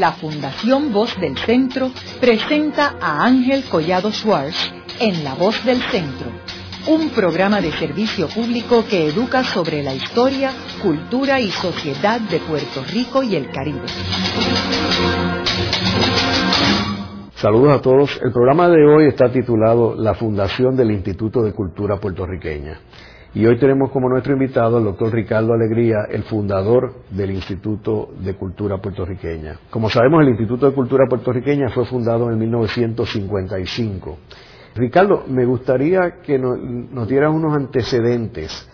la Fundación Voz del Centro presenta a Ángel Collado Schwartz en La Voz del Centro, un programa de servicio público que educa sobre la historia, cultura y sociedad de Puerto Rico y el Caribe. Saludos a todos. El programa de hoy está titulado La Fundación del Instituto de Cultura Puertorriqueña. Y hoy tenemos como nuestro invitado al doctor Ricardo Alegría, el fundador del Instituto de Cultura Puertorriqueña. Como sabemos, el Instituto de Cultura Puertorriqueña fue fundado en 1955. Ricardo, me gustaría que nos, dieras unos antecedentes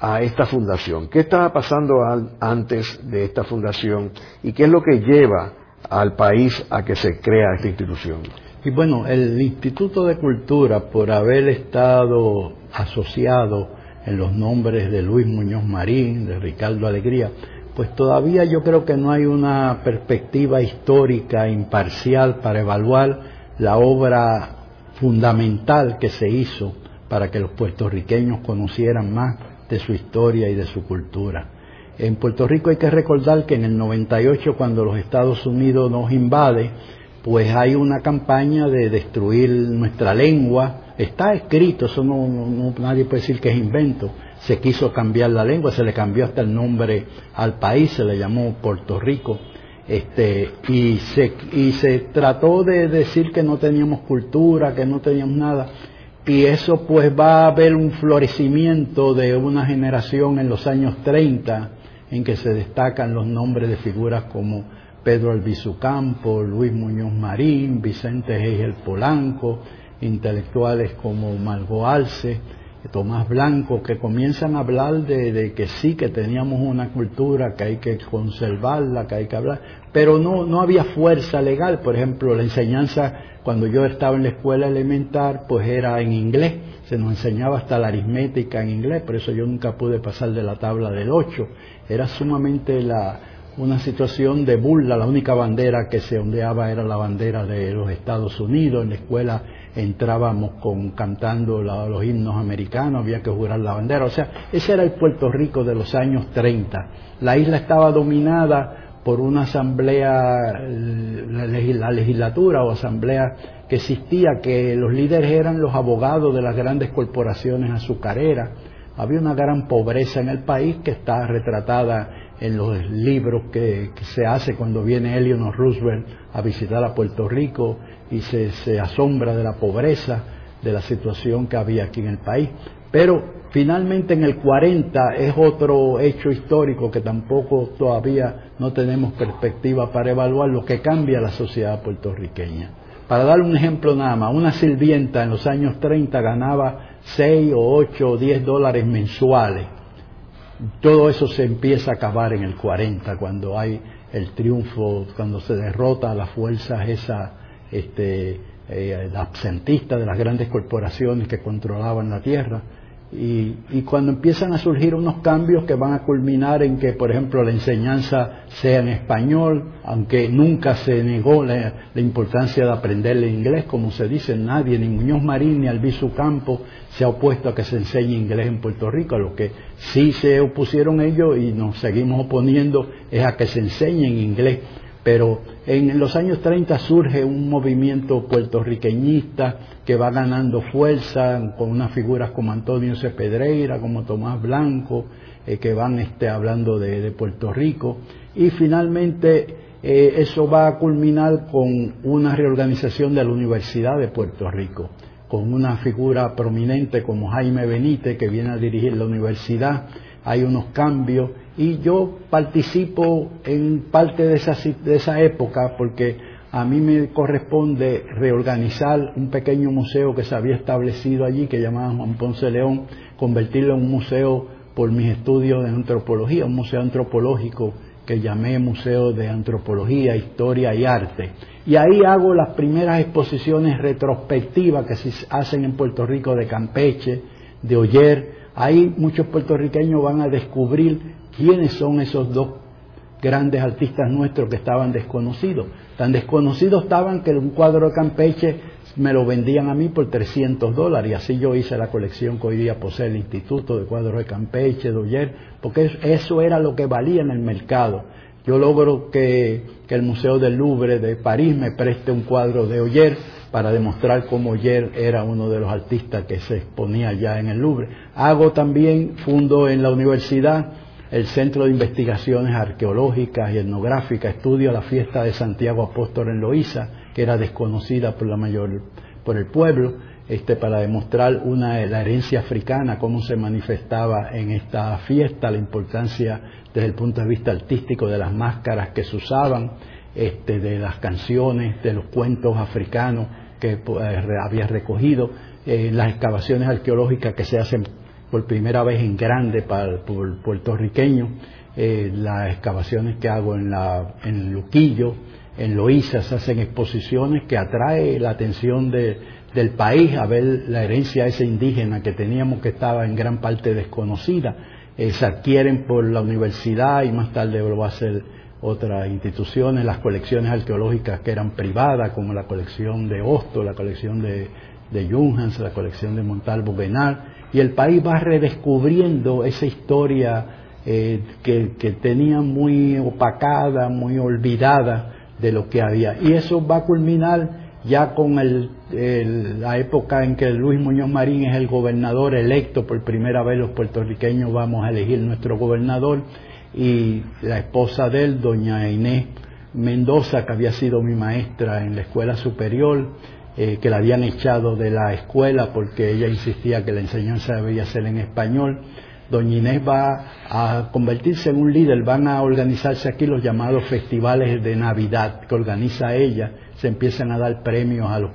a esta fundación. ¿Qué estaba pasando antes de esta fundación y qué es lo que lleva al país a que se crea esta institución? Y bueno, el Instituto de Cultura, por haber estado asociado en los nombres de Luis Muñoz Marín, de Ricardo Alegría, pues todavía yo creo que no hay una perspectiva histórica imparcial para evaluar la obra fundamental que se hizo para que los puertorriqueños conocieran más de su historia y de su cultura. En Puerto Rico hay que recordar que en el 98, cuando los Estados Unidos nos invade, pues hay una campaña de destruir nuestra lengua, Está escrito, eso no, nadie puede decir que es invento. Se quiso cambiar la lengua, se le cambió hasta el nombre al país, se le llamó Puerto Rico. Este, y, se, y se trató de decir que no teníamos cultura, que no teníamos nada. Y eso pues va a haber un florecimiento de una generación en los años 30 en que se destacan los nombres de figuras como Pedro Albizu Campo, Luis Muñoz Marín, Vicente Hegel Polanco, intelectuales como Margot Alce, Tomás Blanco, que comienzan a hablar de, que sí, que teníamos una cultura, que hay que conservarla, que hay que hablar, pero no, no había fuerza legal. Por ejemplo, la enseñanza, cuando yo estaba en la escuela elemental, pues era en inglés, se nos enseñaba hasta la aritmética en inglés, por eso yo nunca pude pasar de la tabla del 8. Era sumamente la, una situación de burla, la única bandera que se ondeaba era la bandera de los Estados Unidos, en la escuela entrábamos con cantando los himnos americanos, había que jurar la bandera, o sea, ese era el Puerto Rico de los años 30. La isla estaba dominada por una asamblea, la legislatura o asamblea que existía, que los líderes eran los abogados de las grandes corporaciones azucareras. Había una gran pobreza en el país que está retratada en los libros que, se hace cuando viene Eleanor Roosevelt a visitar a Puerto Rico y se, se asombra de la pobreza, de la situación que había aquí en el país. Pero finalmente en el 40 es otro hecho histórico que tampoco todavía no tenemos perspectiva para evaluar lo que cambia la sociedad puertorriqueña. Para dar un ejemplo nada más, una sirvienta en los años 30 ganaba 6 o 8 o 10 dólares mensuales todo eso se empieza a acabar en el 40, cuando hay el triunfo, cuando se derrota a las fuerzas esa este, eh, absentista de las grandes corporaciones que controlaban la tierra. Y, cuando empiezan a surgir unos cambios que van a culminar en que, por ejemplo, la enseñanza sea en español, aunque nunca se negó la, importancia de aprender el inglés, como se dice, nadie, ni Muñoz Marín ni Albizu Campo se ha opuesto a que se enseñe inglés en Puerto Rico, lo que sí se opusieron ellos y nos seguimos oponiendo es a que se enseñe en inglés pero en los años 30 surge un movimiento puertorriqueñista que va ganando fuerza con unas figuras como Antonio C. Pedreira, como Tomás Blanco, eh, que van este, hablando de, Puerto Rico. Y finalmente eh, eso va a culminar con una reorganización de la Universidad de Puerto Rico, con una figura prominente como Jaime Benítez, que viene a dirigir la universidad. Hay unos cambios y yo participo en parte de esa, de esa época porque a mí me corresponde reorganizar un pequeño museo que se había establecido allí, que llamaban Juan Ponce León, convertirlo en un museo por mis estudios de antropología, un museo antropológico que llamé Museo de Antropología, Historia y Arte. Y ahí hago las primeras exposiciones retrospectivas que se hacen en Puerto Rico de Campeche, de Oyer. Ahí muchos puertorriqueños van a descubrir quiénes son esos dos grandes artistas nuestros que estaban desconocidos. Tan desconocidos estaban que un cuadro de Campeche me lo vendían a mí por 300 dólares y así yo hice la colección que hoy día posee el Instituto de Cuadros de Campeche, de Oyer, porque eso era lo que valía en el mercado. yo logro que, que, el Museo del Louvre de París me preste un cuadro de Oyer para demostrar cómo Oyer era uno de los artistas que se exponía ya en el Louvre. Hago también, fundo en la universidad el Centro de Investigaciones Arqueológicas y Etnográficas, estudio la fiesta de Santiago Apóstol en Loíza, que era desconocida por la mayor, por el pueblo, este, para demostrar una, la herencia africana, cómo se manifestaba en esta fiesta, la importancia desde el punto de vista artístico de las máscaras que se usaban, este, de las canciones, de los cuentos africanos que eh, había recogido, eh, las excavaciones arqueológicas que se hacen por primera vez en grande para el puertorriqueño, eh, las excavaciones que hago en, la, en Luquillo, en Loíza, se hacen exposiciones que atrae la atención del país a ver la herencia esa indígena que teníamos que estaba en gran parte desconocida. Eh, se adquieren por la universidad y más tarde lo va a hacer otras instituciones, las colecciones arqueológicas que eran privadas, como la colección de Hosto, la colección de, de Junghans, la colección de Montalvo Benal, y el país va redescubriendo esa historia eh, que, tenía muy opacada, muy olvidada de lo que había. Y eso va a culminar ya con la época en que Luis Muñoz Marín es el gobernador electo, por primera vez los puertorriqueños vamos a elegir nuestro gobernador, y la esposa de él, doña Inés Mendoza, que había sido mi maestra en la escuela superior, eh, que la habían echado de la escuela porque ella insistía que la enseñanza debía ser en español. Doña Inés va a convertirse en un líder, van a organizarse aquí los llamados festivales de Navidad que organiza ella, se empiezan a dar premios a los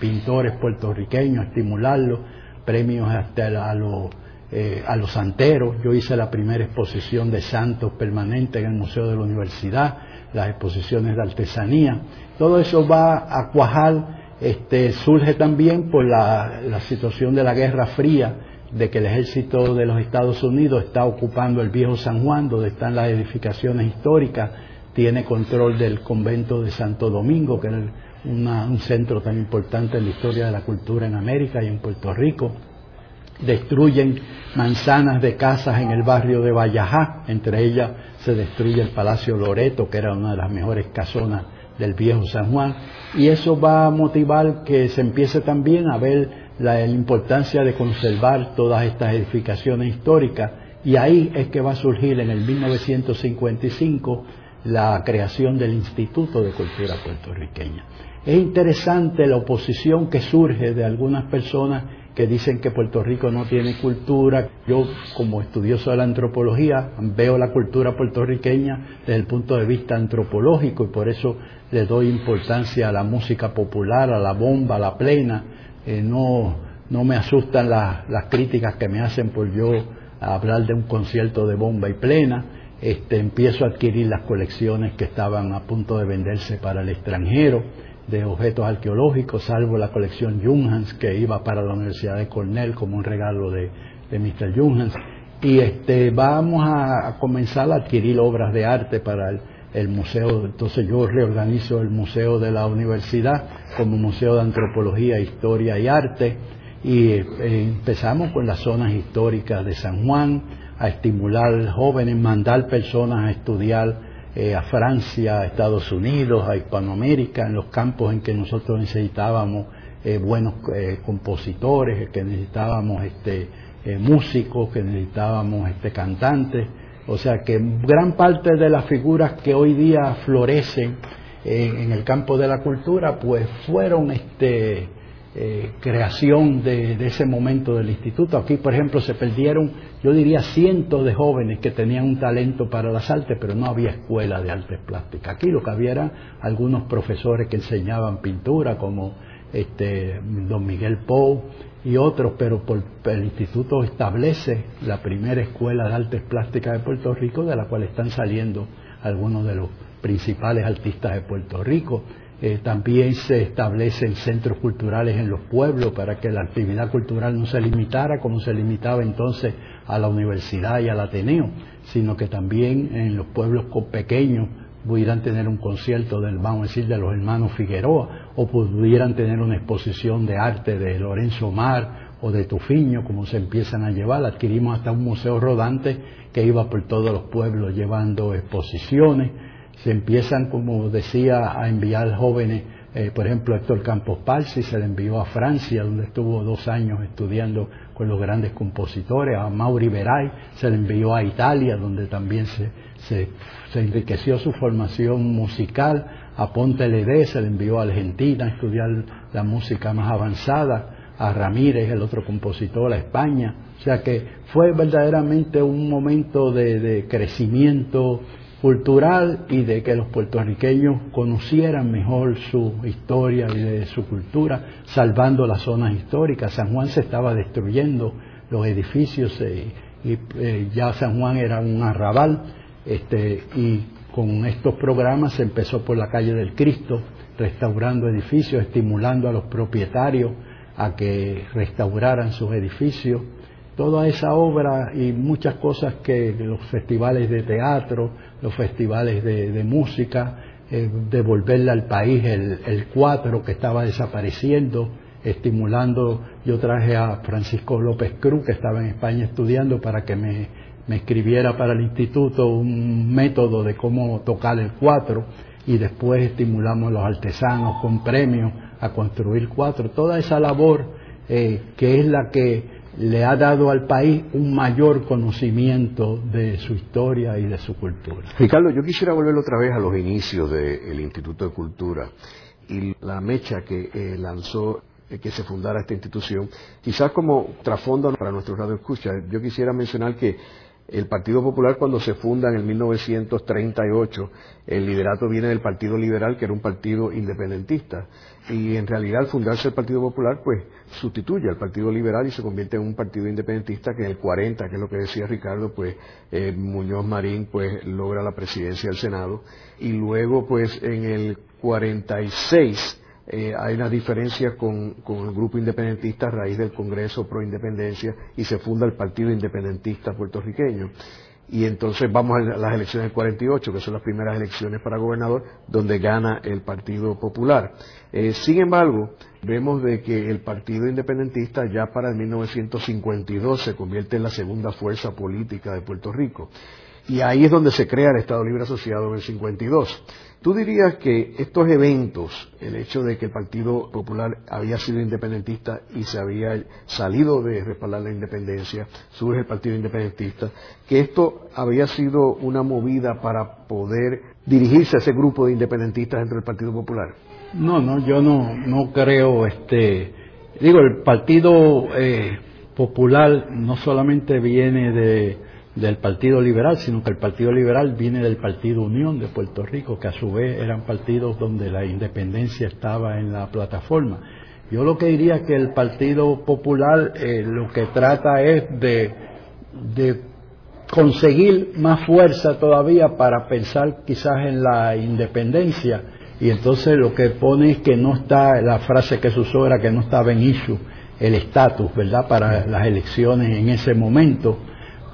pintores puertorriqueños, a estimularlos, premios hasta a los, eh, a los santeros. Yo hice la primera exposición de santos permanente en el Museo de la Universidad, las exposiciones de artesanía. Todo eso va a cuajar este, surge también por la, situación de la Guerra Fría, de que el ejército de los Estados Unidos está ocupando el viejo San Juan, donde están las edificaciones históricas, tiene control del convento de Santo Domingo, que es un centro tan importante en la historia de la cultura en América y en Puerto Rico. Destruyen manzanas de casas en el barrio de Vallajá, entre ellas se destruye el Palacio Loreto, que era una de las mejores casonas del viejo San Juan, y eso va a motivar que se empiece también a ver la, importancia de conservar todas estas edificaciones históricas, y ahí es que va a surgir en el 1955 la creación del Instituto de Cultura Puertorriqueña. Es interesante la oposición que surge de algunas personas que dicen que Puerto Rico no tiene cultura. Yo, como estudioso de la antropología, veo la cultura puertorriqueña desde el punto de vista antropológico y por eso le doy importancia a la música popular, a la bomba, a la plena. Eh, no, no me asustan las críticas que me hacen por yo hablar de un concierto de bomba y plena. Este, empiezo a adquirir las colecciones que estaban a punto de venderse para el extranjero de objetos arqueológicos, salvo la colección Junghans que iba para la Universidad de Cornell como un regalo de, de Mr. Junghans. Y este, vamos a, comenzar a adquirir obras de arte para el, museo, entonces yo reorganizo el museo de la universidad como museo de antropología, historia y arte y eh, empezamos con las zonas históricas de San Juan a estimular jóvenes, mandar personas a estudiar eh, a Francia, a Estados Unidos, a Hispanoamérica, en los campos en que nosotros necesitábamos eh, buenos eh, compositores, que necesitábamos este, músicos, que necesitábamos este, cantantes. O sea que gran parte de las figuras que hoy día florecen en el campo de la cultura, pues fueron este, eh, creación de, ese momento del instituto. Aquí, por ejemplo, se perdieron, yo diría, cientos de jóvenes que tenían un talento para las artes, pero no había escuela de artes plásticas. Aquí lo que había eran algunos profesores que enseñaban pintura, como este, don Miguel Pou y otros, pero por, el instituto establece la primera escuela de artes plásticas de Puerto Rico, de la cual están saliendo algunos de los principales artistas de Puerto Rico. Eh, también se establecen centros culturales en los pueblos para que la actividad cultural no se limitara como se limitaba entonces a la universidad y al Ateneo, sino que también en los pueblos pequeños pudieran tener un concierto del, vamos a decir, de los hermanos Figueroa, o pudieran tener una exposición de arte de Lorenzo Mar o de Tufiño, como se empiezan a llevar. Adquirimos hasta un museo rodante que iba por todos los pueblos llevando exposiciones se empiezan, como decía, a enviar jóvenes, eh, por ejemplo, Héctor Campos Palsi se le envió a Francia, donde estuvo dos años estudiando con los grandes compositores, a Mauri Veray se le envió a Italia, donde también se, se, enriqueció su formación musical, a Ponte Ledé se le envió a Argentina a estudiar la música más avanzada, a Ramírez, el otro compositor, a España. O sea que fue verdaderamente un momento de crecimiento cultural y de que los puertorriqueños conocieran mejor su historia y su cultura, salvando las zonas históricas. San Juan se estaba destruyendo, los edificios eh, y eh, ya San Juan era un arrabal, este, y con estos programas se empezó por la calle del Cristo, restaurando edificios, estimulando a los propietarios a que restauraran sus edificios toda esa obra y muchas cosas que los festivales de teatro, los festivales de, música, eh, devolverle al país el, cuatro que estaba desapareciendo, estimulando, yo traje a Francisco López Cruz, que estaba en España estudiando, para que me, me escribiera para el instituto un método de cómo tocar el cuatro, y después estimulamos a los artesanos con premios a construir cuatro. Toda esa labor eh, que es la que le ha dado al país un mayor conocimiento de su historia y de su cultura. Ricardo, yo quisiera volver otra vez a los inicios del Instituto de Cultura y la mecha que eh, lanzó eh, que se fundara esta institución. Quizás como trasfondo para nuestro radio escucha, yo quisiera mencionar que el Partido Popular cuando se funda en el 1938, el liderato viene del Partido Liberal, que era un partido independentista. Y en realidad al fundarse el Partido Popular, pues sustituye al Partido Liberal y se convierte en un partido independentista que en el 40, que es lo que decía Ricardo, pues eh, Muñoz Marín pues logra la presidencia del Senado. Y luego pues en el 46 eh, hay una diferencia con, el grupo independentista a raíz del Congreso Pro Independencia y se funda el Partido Independentista Puertorriqueño. Y entonces vamos a las elecciones del 48, que son las primeras elecciones para gobernador, donde gana el Partido Popular. Eh, sin embargo, vemos de que el Partido Independentista ya para el 1952 se convierte en la segunda fuerza política de Puerto Rico. Y ahí es donde se crea el Estado Libre Asociado en el 52. ¿Tú dirías que estos eventos, el hecho de que el Partido Popular había sido independentista y se había salido de respaldar la independencia, surge el Partido Independentista, que esto había sido una movida para poder dirigirse a ese grupo de independentistas dentro del Partido Popular? No, no, yo no, no creo, este, digo, el Partido eh, Popular no solamente viene de del Partido Liberal, sino que el Partido Liberal viene del Partido Unión de Puerto Rico, que a su vez eran partidos donde la independencia estaba en la plataforma. Yo lo que diría que el Partido Popular eh, lo que trata es de, de conseguir más fuerza todavía para pensar quizás en la independencia y entonces lo que pone es que no está, la frase que se usó era que no estaba en issue el estatus, ¿verdad?, para las elecciones en ese momento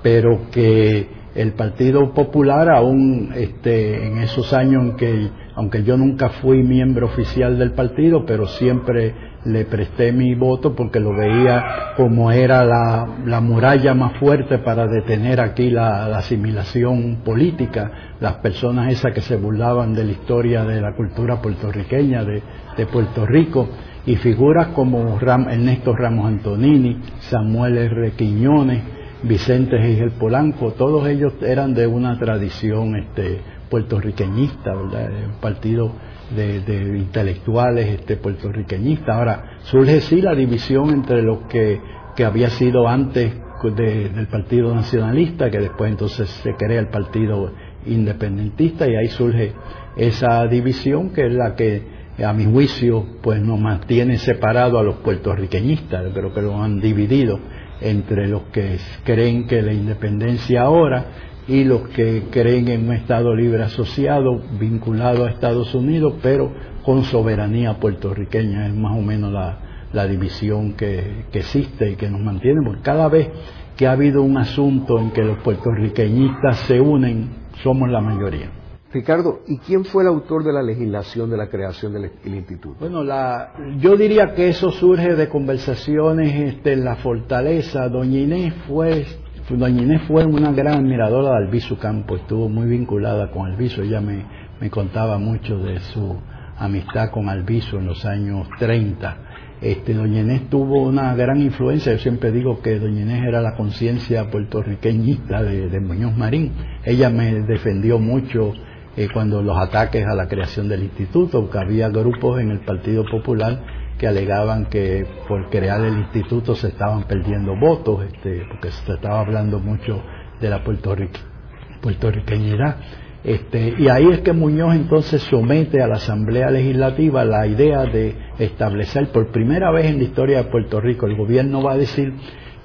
pero que el Partido Popular aún este, en esos años en que, aunque yo nunca fui miembro oficial del partido, pero siempre le presté mi voto porque lo veía como era la, muralla más fuerte para detener aquí la, asimilación política, las personas esas que se burlaban de la historia de la cultura puertorriqueña, de, de Puerto Rico, y figuras como Ernesto Ramos Antonini, Samuel R. Quiñones, Vicente el Polanco, todos ellos eran de una tradición este, puertorriqueñista, ¿verdad? Un partido de, intelectuales este, puertorriqueñistas. Ahora, surge sí la división entre lo que, que había sido antes del Partido Nacionalista, que después entonces se crea el Partido Independentista, y ahí surge esa división que es la que a mi juicio pues nos mantiene separados a los puertorriqueñistas, pero que lo han dividido entre los que creen que la independencia ahora y los que creen en un Estado libre asociado vinculado a Estados Unidos, pero con soberanía puertorriqueña. Es más o menos la, división que, existe y que nos mantiene, porque cada vez que ha habido un asunto en que los puertorriqueñistas se unen, somos la mayoría. Ricardo, ¿y quién fue el autor de la legislación de la creación del, instituto? Bueno, la, yo diría que eso surge de conversaciones este, en la fortaleza. Doña Inés fue, Doña Inés fue una gran admiradora de Albizu Campo, estuvo muy vinculada con Albizu, ella me, me contaba mucho de su amistad con Alviso en los años 30. Este, Doña Inés tuvo una gran influencia, yo siempre digo que Doña Inés era la conciencia puertorriqueñista de, Muñoz Marín. Ella me defendió mucho eh, cuando los ataques a la creación del instituto, porque había grupos en el Partido Popular que alegaban que por crear el instituto se estaban perdiendo votos, este, porque se estaba hablando mucho de la puertorriqueñidad. Este, y ahí es que Muñoz entonces somete a la Asamblea Legislativa la idea de establecer por primera vez en la historia de Puerto Rico, el gobierno va a decir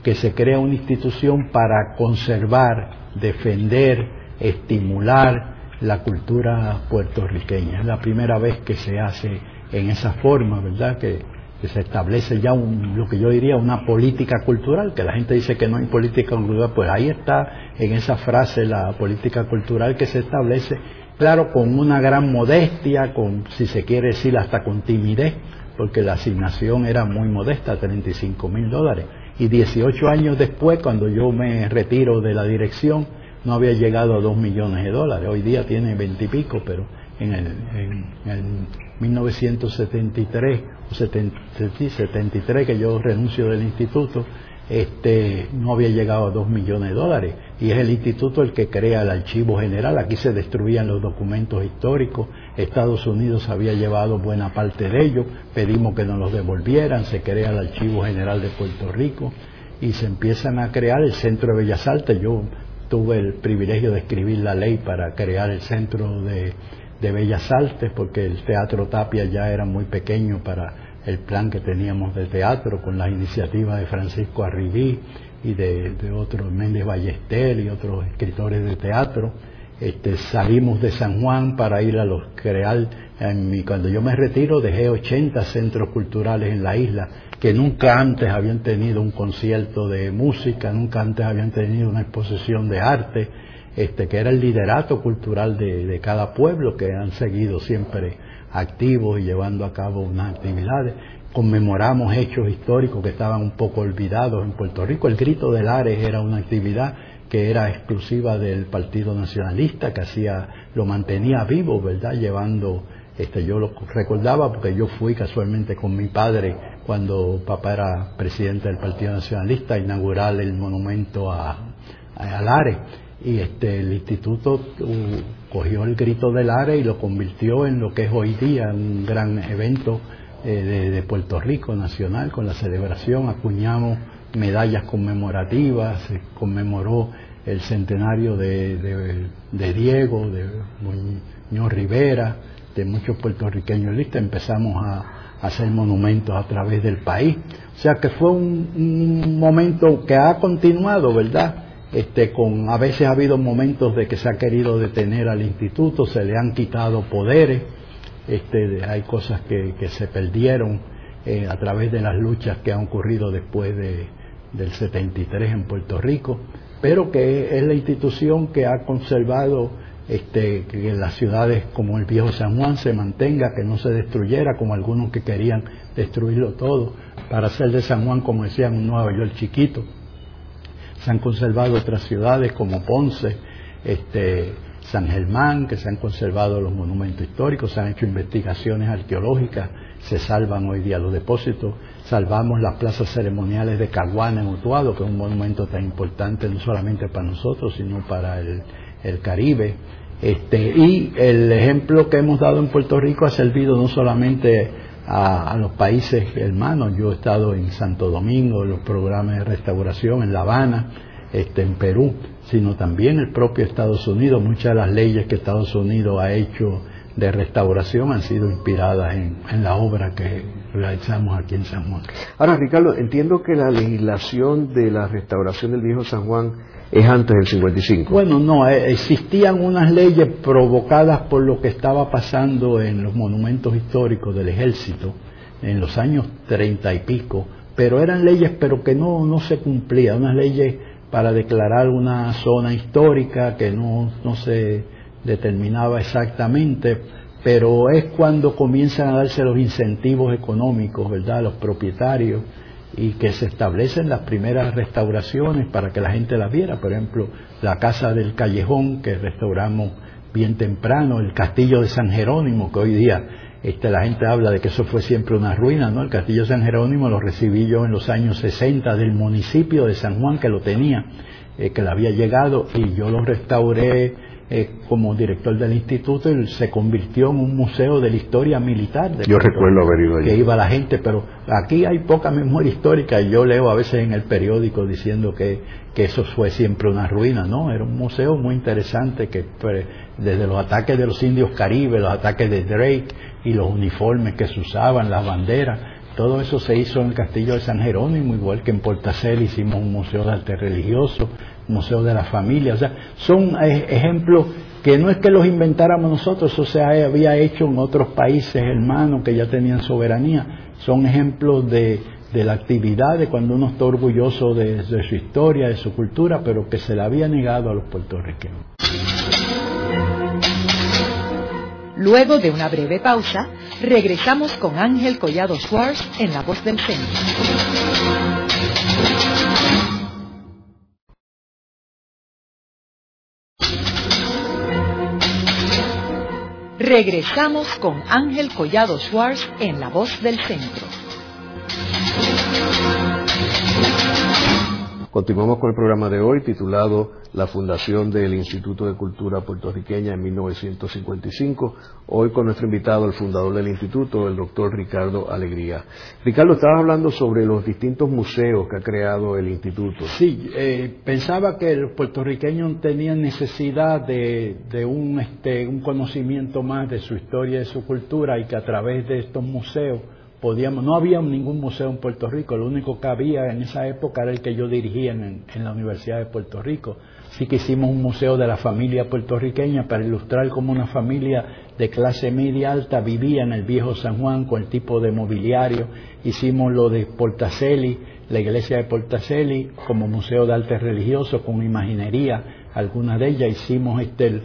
que se crea una institución para conservar, defender, estimular la cultura puertorriqueña. Es la primera vez que se hace en esa forma, ¿verdad? Que, se establece ya un, lo que yo diría una política cultural, que la gente dice que no hay política cultural, pues ahí está en esa frase la política cultural que se establece, claro, con una gran modestia, con, si se quiere decir, hasta con timidez, porque la asignación era muy modesta, 35 mil dólares. Y 18 años después, cuando yo me retiro de la dirección, no había llegado a 2 millones de dólares. Hoy día tiene 20 y pico, pero en el, en el 1973 o 73 que yo renuncio del instituto, este, no había llegado a 2 millones de dólares. Y es el instituto el que crea el archivo general. Aquí se destruían los documentos históricos. Estados Unidos había llevado buena parte de ellos. Pedimos que nos los devolvieran. Se crea el archivo general de Puerto Rico. Y se empiezan a crear el Centro de Bellas Artes. Yo tuve el privilegio de escribir la ley para crear el Centro de de Bellas Artes, porque el Teatro Tapia ya era muy pequeño para el plan que teníamos de teatro, con la iniciativa de Francisco Arribí y de, otros, Méndez Ballester y otros escritores de teatro. Este, salimos de San Juan para ir a los crear. En mi, cuando yo me retiro dejé 80 centros culturales en la isla que nunca antes habían tenido un concierto de música, nunca antes habían tenido una exposición de arte este, que era el liderato cultural de, cada pueblo, que han seguido siempre activos y llevando a cabo unas actividades. Conmemoramos hechos históricos que estaban un poco olvidados en Puerto Rico. El grito del Ares era una actividad que era exclusiva del Partido Nacionalista, que hacía, lo mantenía vivo, ¿verdad? Llevando, este, yo lo recordaba porque yo fui casualmente con mi padre cuando papá era presidente del Partido Nacionalista inaugurar el monumento a, a y este el instituto uh, cogió el grito del área y lo convirtió en lo que es hoy día un gran evento eh, de, Puerto Rico nacional con la celebración acuñamos medallas conmemorativas se conmemoró el centenario de, de, Diego de Muñoz Rivera de muchos puertorriqueños listos empezamos a, hacer monumentos a través del país. O sea que fue un momento que ha continuado verdad este, con, a veces ha habido momentos de que se ha querido detener al instituto, se le han quitado poderes, este, hay cosas que, se perdieron eh, a través de las luchas que han ocurrido después de, del 73 en Puerto Rico, pero que es la institución que ha conservado este, que las ciudades como el viejo San Juan se mantenga, que no se destruyera como algunos que querían destruirlo todo, para hacer de San Juan, como decían, un Nueva York chiquito se han conservado otras ciudades como Ponce, este, San Germán, que se han conservado los monumentos históricos, se han hecho investigaciones arqueológicas, se salvan hoy día los depósitos, salvamos las plazas ceremoniales de Caguana en Utuado, que es un monumento tan importante no solamente para nosotros, sino para el, Caribe. Este, y el ejemplo que hemos dado en Puerto Rico ha servido no solamente a, los países hermanos. Yo he estado en Santo Domingo, en los programas de restauración, en La Habana, este, en Perú, sino también el propio Estados Unidos. Muchas de las leyes que Estados Unidos ha hecho de restauración han sido inspiradas en, en, la obra que realizamos aquí en San Juan. Ahora, Ricardo, entiendo que la legislación de la restauración del viejo San Juan es antes del 55. Bueno, no, eh, existían unas leyes provocadas por lo que estaba pasando en los monumentos históricos del ejército en los años treinta y pico, pero eran leyes pero que no, no se cumplían, unas leyes para declarar una zona histórica que no, no se determinaba exactamente, pero es cuando comienzan a darse los incentivos económicos, ¿verdad?, a los propietarios y que se establecen las primeras restauraciones para que la gente las viera. Por ejemplo, la casa del callejón que restauramos bien temprano, el castillo de San Jerónimo, que hoy día este, la gente habla de que eso fue siempre una ruina, ¿no? El castillo de San Jerónimo lo recibí yo en los años 60 del municipio de San Juan que lo tenía, eh, que le había llegado y yo lo restauré eh, como director del instituto se convirtió en un museo de la historia militar. yo recuerdo haber ido allí. Que iba la gente, pero aquí hay poca memoria histórica y yo leo a veces en el periódico diciendo que, que eso fue siempre una ruina, ¿no? Era un museo muy interesante que desde los ataques de los indios caribes, los ataques de Drake y los uniformes que se usaban, las banderas, todo eso se hizo en el castillo de San Jerónimo, igual que en Portacel hicimos un museo de arte religioso, Museo de la Familia. O sea, son eh, ejemplos que no es que los inventáramos nosotros, eso se había hecho en otros países hermanos que ya tenían soberanía. Son ejemplos de, la actividad de cuando uno está orgulloso de, de su historia, de su cultura, pero que se le había negado a los puertorriqueños. Luego de una breve pausa, regresamos con Ángel Collado Schwartz en La Voz del Centro. Regresamos con Ángel Collado Schwartz en La Voz del Centro. Continuamos con el programa de hoy titulado La fundación del Instituto de Cultura Puertorriqueña en 1955. Hoy con nuestro invitado, el fundador del instituto, el doctor Ricardo Alegría. Ricardo, estabas hablando sobre los distintos museos que ha creado el instituto. Sí, eh, pensaba que los puertorriqueños tenían necesidad de, un, este, un conocimiento más de su historia y de su cultura y que a través de estos museos podíamos, no había ningún museo en Puerto Rico, lo único que había en esa época era el que yo dirigía en, la Universidad de Puerto Rico. Sí que hicimos un museo de la familia puertorriqueña para ilustrar cómo una familia de clase media alta vivía en el viejo San Juan con el tipo de mobiliario. Hicimos lo de Portaceli, la iglesia de Portaceli, como museo de arte religioso con imaginería, algunas de ellas. Hicimos este el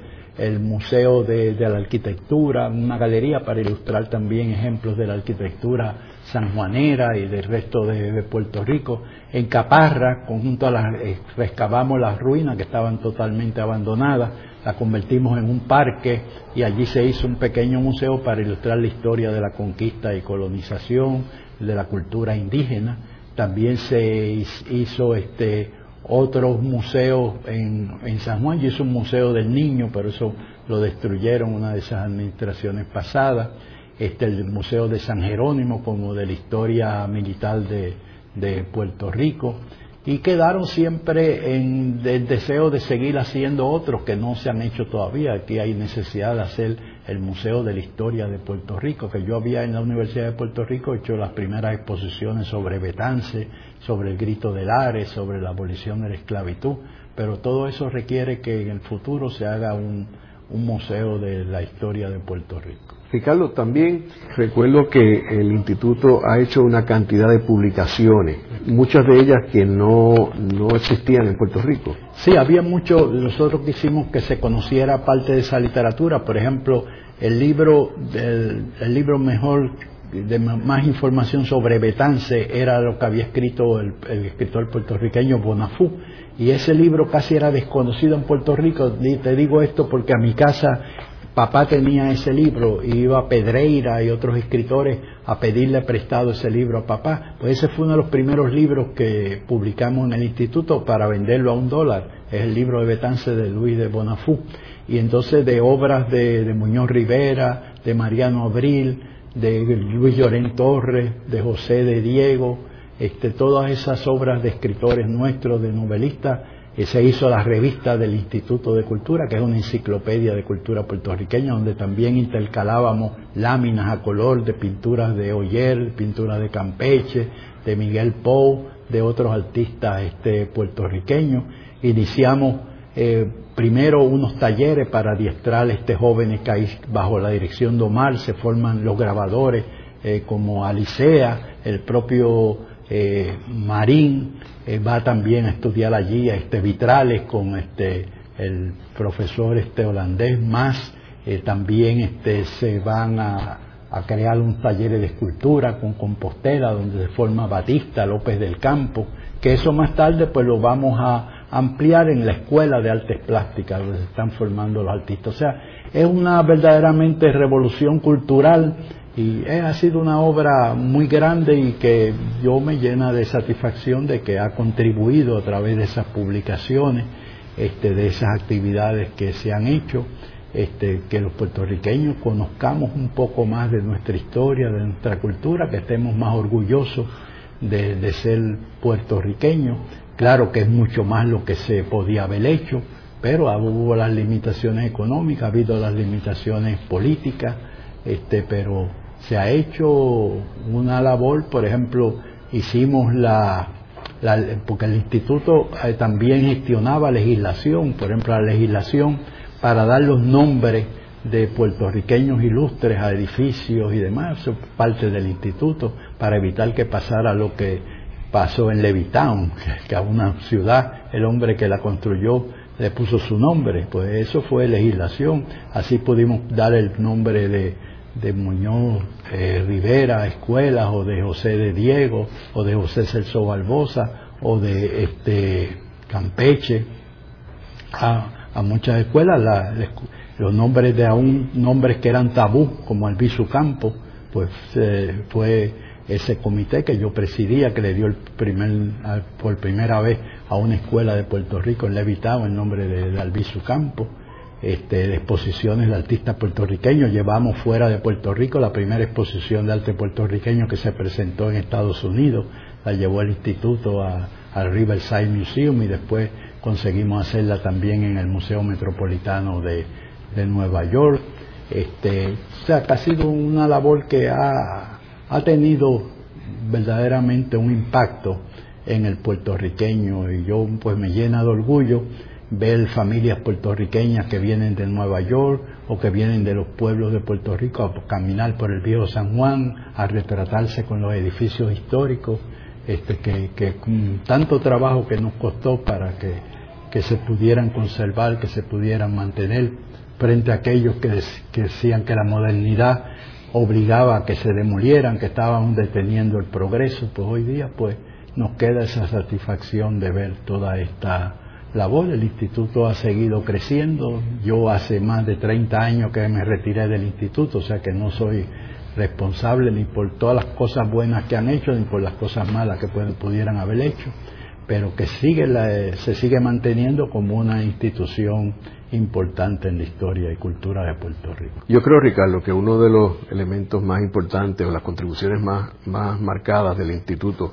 Museo de, la Arquitectura, una galería para ilustrar también ejemplos de la arquitectura sanjuanera y del resto de, Puerto Rico. En Caparra, conjunto a las, eh, rescavamos las ruinas que estaban totalmente abandonadas, la convertimos en un parque y allí se hizo un pequeño museo para ilustrar la historia de la conquista y colonización, de la cultura indígena. También se hizo este otros museos en, San Juan. Yo hice un museo del niño, pero eso lo destruyeron una de esas administraciones pasadas. Este, el Museo de San Jerónimo, como de la historia militar de, de Puerto Rico y quedaron siempre en el deseo de seguir haciendo otros que no se han hecho todavía. Aquí hay necesidad de hacer el Museo de la Historia de Puerto Rico, que yo había en la Universidad de Puerto Rico hecho las primeras exposiciones sobre Betance, sobre el grito del Ares, sobre la abolición de la esclavitud, pero todo eso requiere que en el futuro se haga un, un museo de la historia de Puerto Rico. Ricardo, también recuerdo que el instituto ha hecho una cantidad de publicaciones, muchas de ellas que no, no existían en Puerto Rico. Sí, había mucho, nosotros quisimos que se conociera parte de esa literatura, por ejemplo, el libro, el, libro mejor de más información sobre Betance era lo que había escrito el, el, escritor puertorriqueño Bonafú y ese libro casi era desconocido en Puerto Rico te digo esto porque a mi casa papá tenía ese libro y iba a Pedreira y otros escritores a pedirle prestado ese libro a papá. Pues ese fue uno de los primeros libros que publicamos en el instituto para venderlo a un dólar. Es el libro de Betance de Luis de Bonafú. Y entonces de obras de, Muñoz Rivera, de Mariano Abril, de Luis Llorén Torres, de José de Diego, este, todas esas obras de escritores nuestros, de novelistas, se hizo la revista del Instituto de Cultura, que es una enciclopedia de cultura puertorriqueña, donde también intercalábamos láminas a color de pinturas de Oyer, pinturas de Campeche, de Miguel Pou, de otros artistas este, puertorriqueños. Iniciamos eh, primero unos talleres para adiestrar a este jóvenes que bajo la dirección de Omar se forman los grabadores eh, como Alicea, el propio eh, Marín, va también a estudiar allí este vitrales con este el profesor este holandés más también este se van a, crear un taller de escultura con Compostela donde se forma Batista López del Campo que eso más tarde pues lo vamos a, ampliar en la escuela de artes plásticas donde se están formando los artistas. O sea, es una verdaderamente revolución cultural y ha sido una obra muy grande y que yo me llena de satisfacción de que ha contribuido a través de esas publicaciones, este, de esas actividades que se han hecho, este, que los puertorriqueños conozcamos un poco más de nuestra historia, de nuestra cultura, que estemos más orgullosos de, de ser puertorriqueños. Claro que es mucho más lo que se podía haber hecho, pero hubo las limitaciones económicas, ha habido las limitaciones políticas, este, pero se ha hecho una labor, por ejemplo, hicimos la, porque el instituto eh, también gestionaba legislación, por ejemplo, la legislación para dar los nombres de puertorriqueños ilustres a edificios y demás, parte del instituto, para evitar que pasara lo que pasó en Levitown, que a una ciudad, el hombre que la construyó le puso su nombre, pues eso fue legislación, así pudimos dar el nombre de de Muñoz eh, Rivera Escuelas o de José de Diego o de José Celso Barbosa o de este Campeche. A, a muchas escuelas los nombres de aún nombres que eran tabú como Albizu Campo pues eh, fue ese comité que yo presidía que le dio el primer por primera vez a una escuela de Puerto Rico en Levitado el nombre de, de Albizu Campo este, de exposiciones de artistas puertorriqueños. Llevamos fuera de Puerto Rico la primera exposición de arte puertorriqueño que se presentó en Estados Unidos, la llevó el instituto al Riverside Museum y después conseguimos hacerla también en el Museo Metropolitano de, Nueva York. Este, o sea, que ha sido una labor que ha, ha tenido verdaderamente un impacto en el puertorriqueño y yo pues me llena de orgullo ver familias puertorriqueñas que vienen de Nueva York o que vienen de los pueblos de Puerto Rico a caminar por el viejo San Juan, a retratarse con los edificios históricos, este, que, con tanto trabajo que nos costó para que, que, se pudieran conservar, que se pudieran mantener, frente a aquellos que, que decían que la modernidad obligaba a que se demolieran, que estaban deteniendo el progreso, pues hoy día pues nos queda esa satisfacción de ver toda esta labor. El instituto ha seguido creciendo. Yo hace más de 30 años que me retiré del instituto, o sea que no soy responsable ni por todas las cosas buenas que han hecho ni por las cosas malas que pudieran haber hecho, pero que sigue se sigue manteniendo como una institución importante en la historia y cultura de Puerto Rico. Yo creo, Ricardo, que uno de los elementos más importantes o las contribuciones más, más marcadas del instituto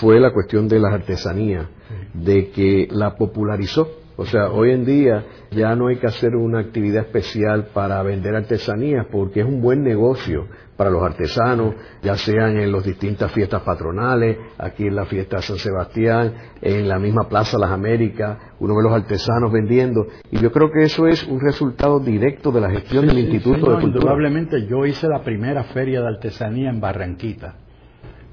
fue la cuestión de las artesanías, de que la popularizó. O sea, hoy en día ya no hay que hacer una actividad especial para vender artesanías porque es un buen negocio para los artesanos, ya sean en las distintas fiestas patronales, aquí en la fiesta de San Sebastián, en la misma Plaza Las Américas, uno ve los artesanos vendiendo. Y yo creo que eso es un resultado directo de la gestión del Instituto de Cultura. Indudablemente yo hice la primera feria de artesanía en Barranquita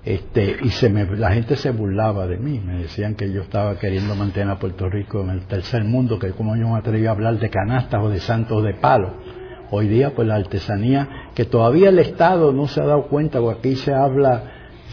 este, y se me, la gente se burlaba de mí, me decían que yo estaba queriendo mantener a Puerto Rico en el tercer mundo, que como yo me atreví a hablar de canastas o de santos de palo. Hoy día, pues la artesanía, que todavía el Estado no se ha dado cuenta, porque aquí se habla,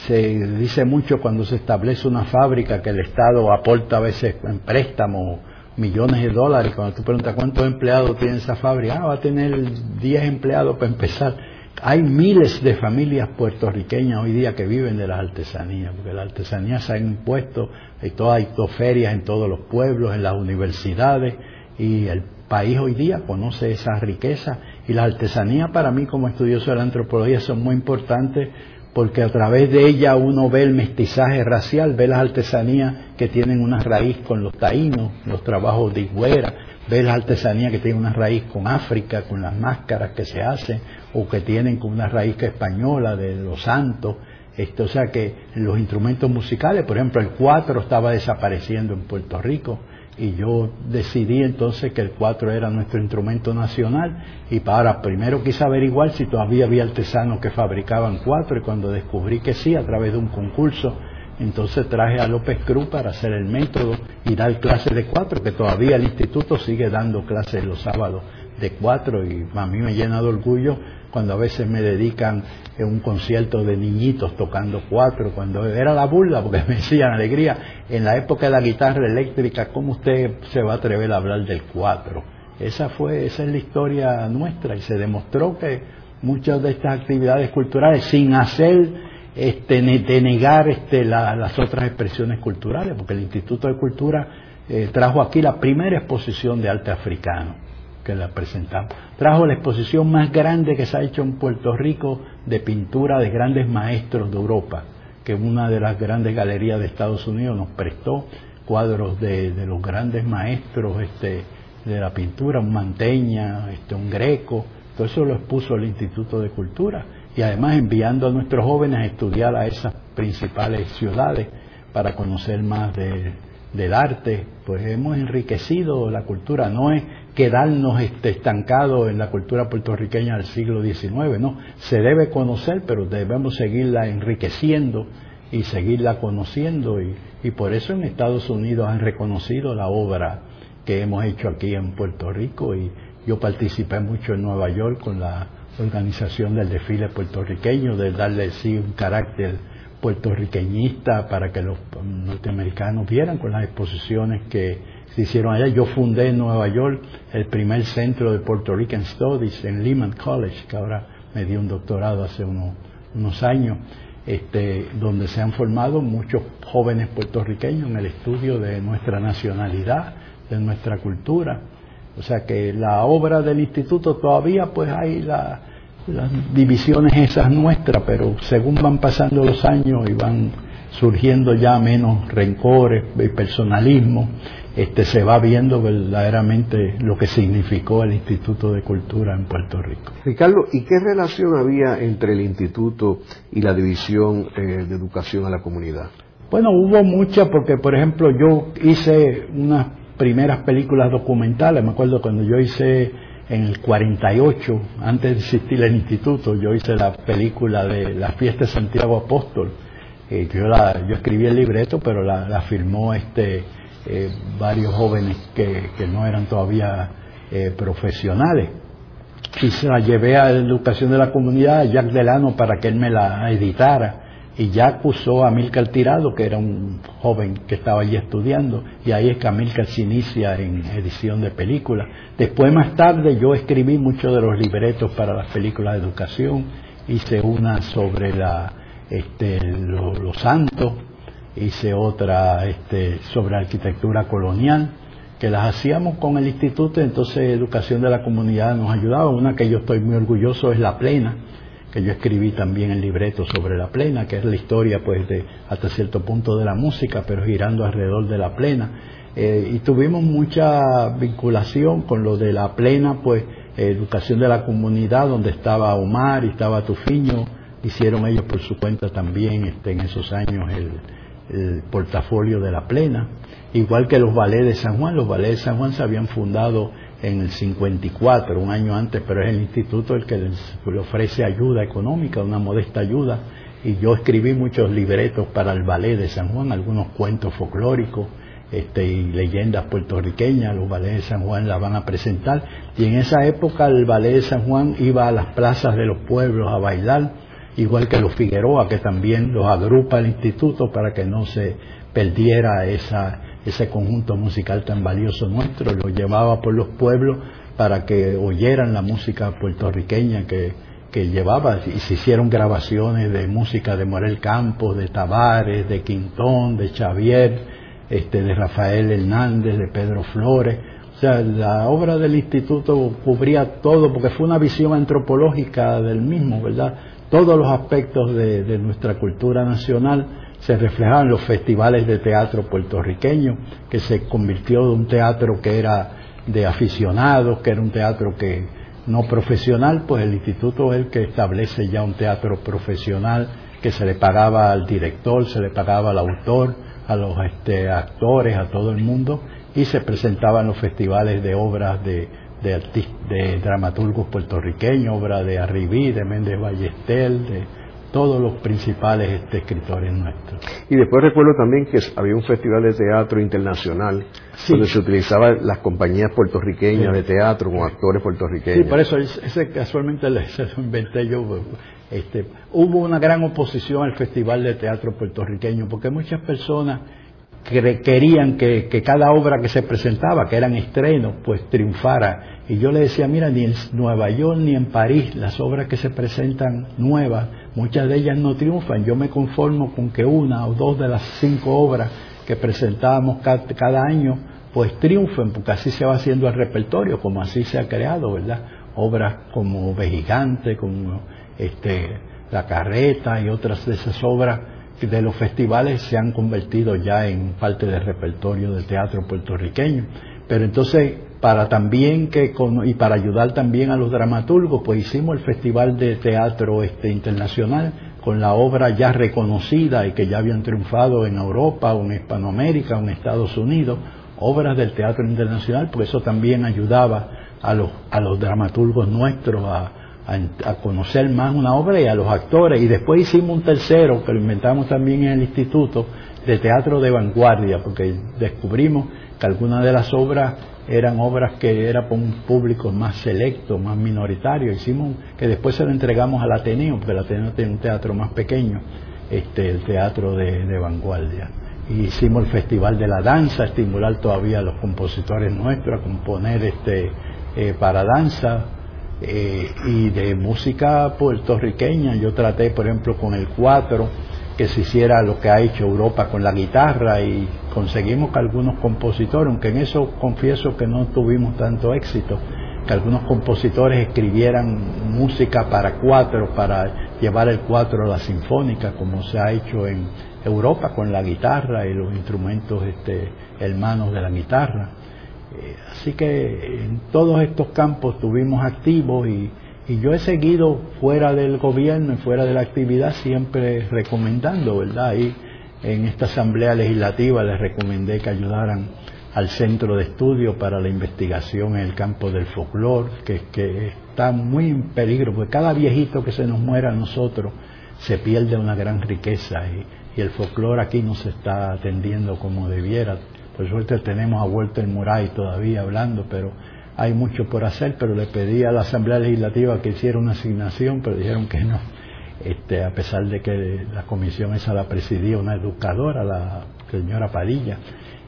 se dice mucho cuando se establece una fábrica que el Estado aporta a veces en préstamo millones de dólares. Cuando tú preguntas cuántos empleados tiene esa fábrica, ah, va a tener 10 empleados para empezar hay miles de familias puertorriqueñas hoy día que viven de las artesanías, porque las artesanías se han impuesto, hay, todas, ferias en todos los pueblos, en las universidades, y el país hoy día conoce esa riqueza. Y las artesanías para mí como estudioso de la antropología son muy importantes porque a través de ella uno ve el mestizaje racial, ve las artesanías que tienen una raíz con los taínos, los trabajos de higuera, ve las artesanías que tienen una raíz con África, con las máscaras que se hacen, o que tienen con una raíz española de los santos. Esto, o sea que los instrumentos musicales, por ejemplo, el cuatro estaba desapareciendo en Puerto Rico y yo decidí entonces que el cuatro era nuestro instrumento nacional y para primero quise averiguar si todavía había artesanos que fabricaban cuatro y cuando descubrí que sí a través de un concurso entonces traje a López Cruz para hacer el método y dar clases de cuatro que todavía el instituto sigue dando clases los sábados de cuatro y a mí me llena de orgullo cuando a veces me dedican en un concierto de niñitos tocando cuatro, cuando era la burla, porque me decían alegría, en la época de la guitarra eléctrica, ¿cómo usted se va a atrever a hablar del cuatro? Esa fue, esa es la historia nuestra y se demostró que muchas de estas actividades culturales, sin hacer este, de negar este, las otras expresiones culturales, porque el Instituto de Cultura eh, trajo aquí la primera exposición de arte africano que la presentamos. Trajo la exposición más grande que se ha hecho en Puerto Rico de pintura de grandes maestros de Europa, que una de las grandes galerías de Estados Unidos nos prestó cuadros de, los grandes maestros este, de la pintura, un Manteña, este, un Greco, todo eso lo expuso el Instituto de Cultura y además enviando a nuestros jóvenes a estudiar a esas principales ciudades para conocer más del arte, pues hemos enriquecido la cultura, no es quedarnos este, estancados en la cultura puertorriqueña del siglo XIX, no, se debe conocer, pero debemos seguirla enriqueciendo y seguirla conociendo y, y por eso en Estados Unidos han reconocido la obra que hemos hecho aquí en Puerto Rico y yo participé mucho en Nueva York con la organización del desfile puertorriqueño, de darle sí un carácter puertorriqueñista para que los norteamericanos vieran con las exposiciones que se hicieron allá. Yo fundé en Nueva York el primer centro de Puerto Rican Studies en Lehman College, que ahora me dio un doctorado hace unos, años, este, donde se han formado muchos jóvenes puertorriqueños en el estudio de nuestra nacionalidad, de nuestra cultura. O sea que la obra del instituto todavía pues hay las divisiones esas nuestras, pero según van pasando los años y van surgiendo ya menos rencores y personalismo, este, se va viendo verdaderamente lo que significó el Instituto de Cultura en Puerto Rico. Ricardo, ¿y qué relación había entre el instituto y la División eh, de Educación a la Comunidad? Bueno, hubo mucha porque, por ejemplo, yo hice unas primeras películas documentales, me acuerdo cuando yo hice en el 48, antes de existir el instituto, yo hice la película de la fiesta de Santiago Apóstol. Eh, yo, la, yo escribí el libreto, pero la, firmó este eh, varios jóvenes que, no eran todavía eh, profesionales. Y se la llevé a la educación de la comunidad, a Jack Delano, para que él me la editara. Y Jack usó a Milcar Tirado, que era un joven que estaba allí estudiando, y ahí es que Milcar se inicia en edición de películas. Después, más tarde, yo escribí muchos de los libretos para las películas de educación, hice una sobre la, este, los santos, hice otra este, sobre arquitectura colonial, que las hacíamos con el instituto, entonces Educación de la Comunidad nos ayudaba. Una que yo estoy muy orgulloso es La Plena, que yo escribí también el libreto sobre La Plena, que es la historia pues de hasta cierto punto de la música, pero girando alrededor de La Plena. Eh, y tuvimos mucha vinculación con lo de La Plena, pues Educación de la Comunidad, donde estaba Omar y estaba Tufiño, hicieron ellos por su cuenta también este, en esos años el, el portafolio de la plena, igual que los ballets de San Juan. Los ballets de San Juan se habían fundado en el 54, un año antes, pero es el instituto el que le ofrece ayuda económica, una modesta ayuda. Y yo escribí muchos libretos para el ballet de San Juan, algunos cuentos folclóricos este, y leyendas puertorriqueñas. Los ballets de San Juan las van a presentar. Y en esa época el ballet de San Juan iba a las plazas de los pueblos a bailar igual que los Figueroa, que también los agrupa el instituto para que no se perdiera esa, ese conjunto musical tan valioso nuestro, lo llevaba por los pueblos para que oyeran la música puertorriqueña que, que llevaba y se hicieron grabaciones de música de Morel Campos, de Tavares, de Quintón, de Xavier, este, de Rafael Hernández, de Pedro Flores. O sea, la obra del instituto cubría todo porque fue una visión antropológica del mismo, ¿verdad? todos los aspectos de, nuestra cultura nacional se reflejaban los festivales de teatro puertorriqueño, que se convirtió de un teatro que era de aficionados, que era un teatro que no profesional, pues el instituto es el que establece ya un teatro profesional que se le pagaba al director, se le pagaba al autor, a los este, actores, a todo el mundo, y se presentaban los festivales de obras de de, de dramaturgos puertorriqueños, obra de Arribí, de Méndez Ballestel, de todos los principales este, escritores nuestros. Y después recuerdo también que había un festival de teatro internacional donde se utilizaban las compañías puertorriqueñas de teatro con actores puertorriqueños. Sí, por eso ese casualmente se lo inventé yo. Este, hubo una gran oposición al Festival de Teatro Puertorriqueño porque muchas personas querían que, cada obra que se presentaba, que eran estrenos, pues triunfara. Y yo le decía, mira, ni en Nueva York ni en París las obras que se presentan nuevas, muchas de ellas no triunfan. Yo me conformo con que una o dos de las cinco obras que presentábamos cada, año, pues triunfen, porque así se va haciendo el repertorio, como así se ha creado, ¿verdad? Obras como Vejigante, como este, La Carreta y otras de esas obras de los festivales se han convertido ya en parte del repertorio del teatro puertorriqueño. Pero entonces, para también que, y para ayudar también a los dramaturgos, pues hicimos el Festival de Teatro este, Internacional con la obra ya reconocida y que ya habían triunfado en Europa o en Hispanoamérica o en Estados Unidos, obras del teatro internacional, pues eso también ayudaba a los, a los dramaturgos nuestros a, a, conocer más una obra y a los actores. Y después hicimos un tercero, que lo inventamos también en el instituto, de teatro de vanguardia, porque descubrimos que algunas de las obras eran obras que eran para un público más selecto, más minoritario. Hicimos que después se lo entregamos al Ateneo, porque el Ateneo tiene un teatro más pequeño, este, el teatro de, vanguardia. Hicimos el Festival de la Danza, estimular todavía a los compositores nuestros a componer este, eh, para danza, eh, y de música puertorriqueña. Yo traté, por ejemplo, con el cuatro, que se hiciera lo que ha hecho Europa con la guitarra y conseguimos que algunos compositores, aunque en eso confieso que no tuvimos tanto éxito, que algunos compositores escribieran música para cuatro, para llevar el cuatro a la sinfónica, como se ha hecho en Europa con la guitarra y los instrumentos este, hermanos de la guitarra. Eh, así que en todos estos campos estuvimos activos y, yo he seguido fuera del gobierno y fuera de la actividad siempre recomendando, ¿verdad? Y en esta asamblea legislativa les recomendé que ayudaran al centro de estudio para la investigación en el campo del folclore, que, está muy en peligro, porque cada viejito que se nos muera a nosotros se pierde una gran riqueza y, y el folclore aquí no se está atendiendo como debiera. Por suerte tenemos a Walter Muray todavía hablando, pero hay mucho por hacer, pero le pedí a la Asamblea Legislativa que hiciera una asignación, pero dijeron que no. Este, a pesar de que la comisión esa la presidía una educadora, la señora Padilla.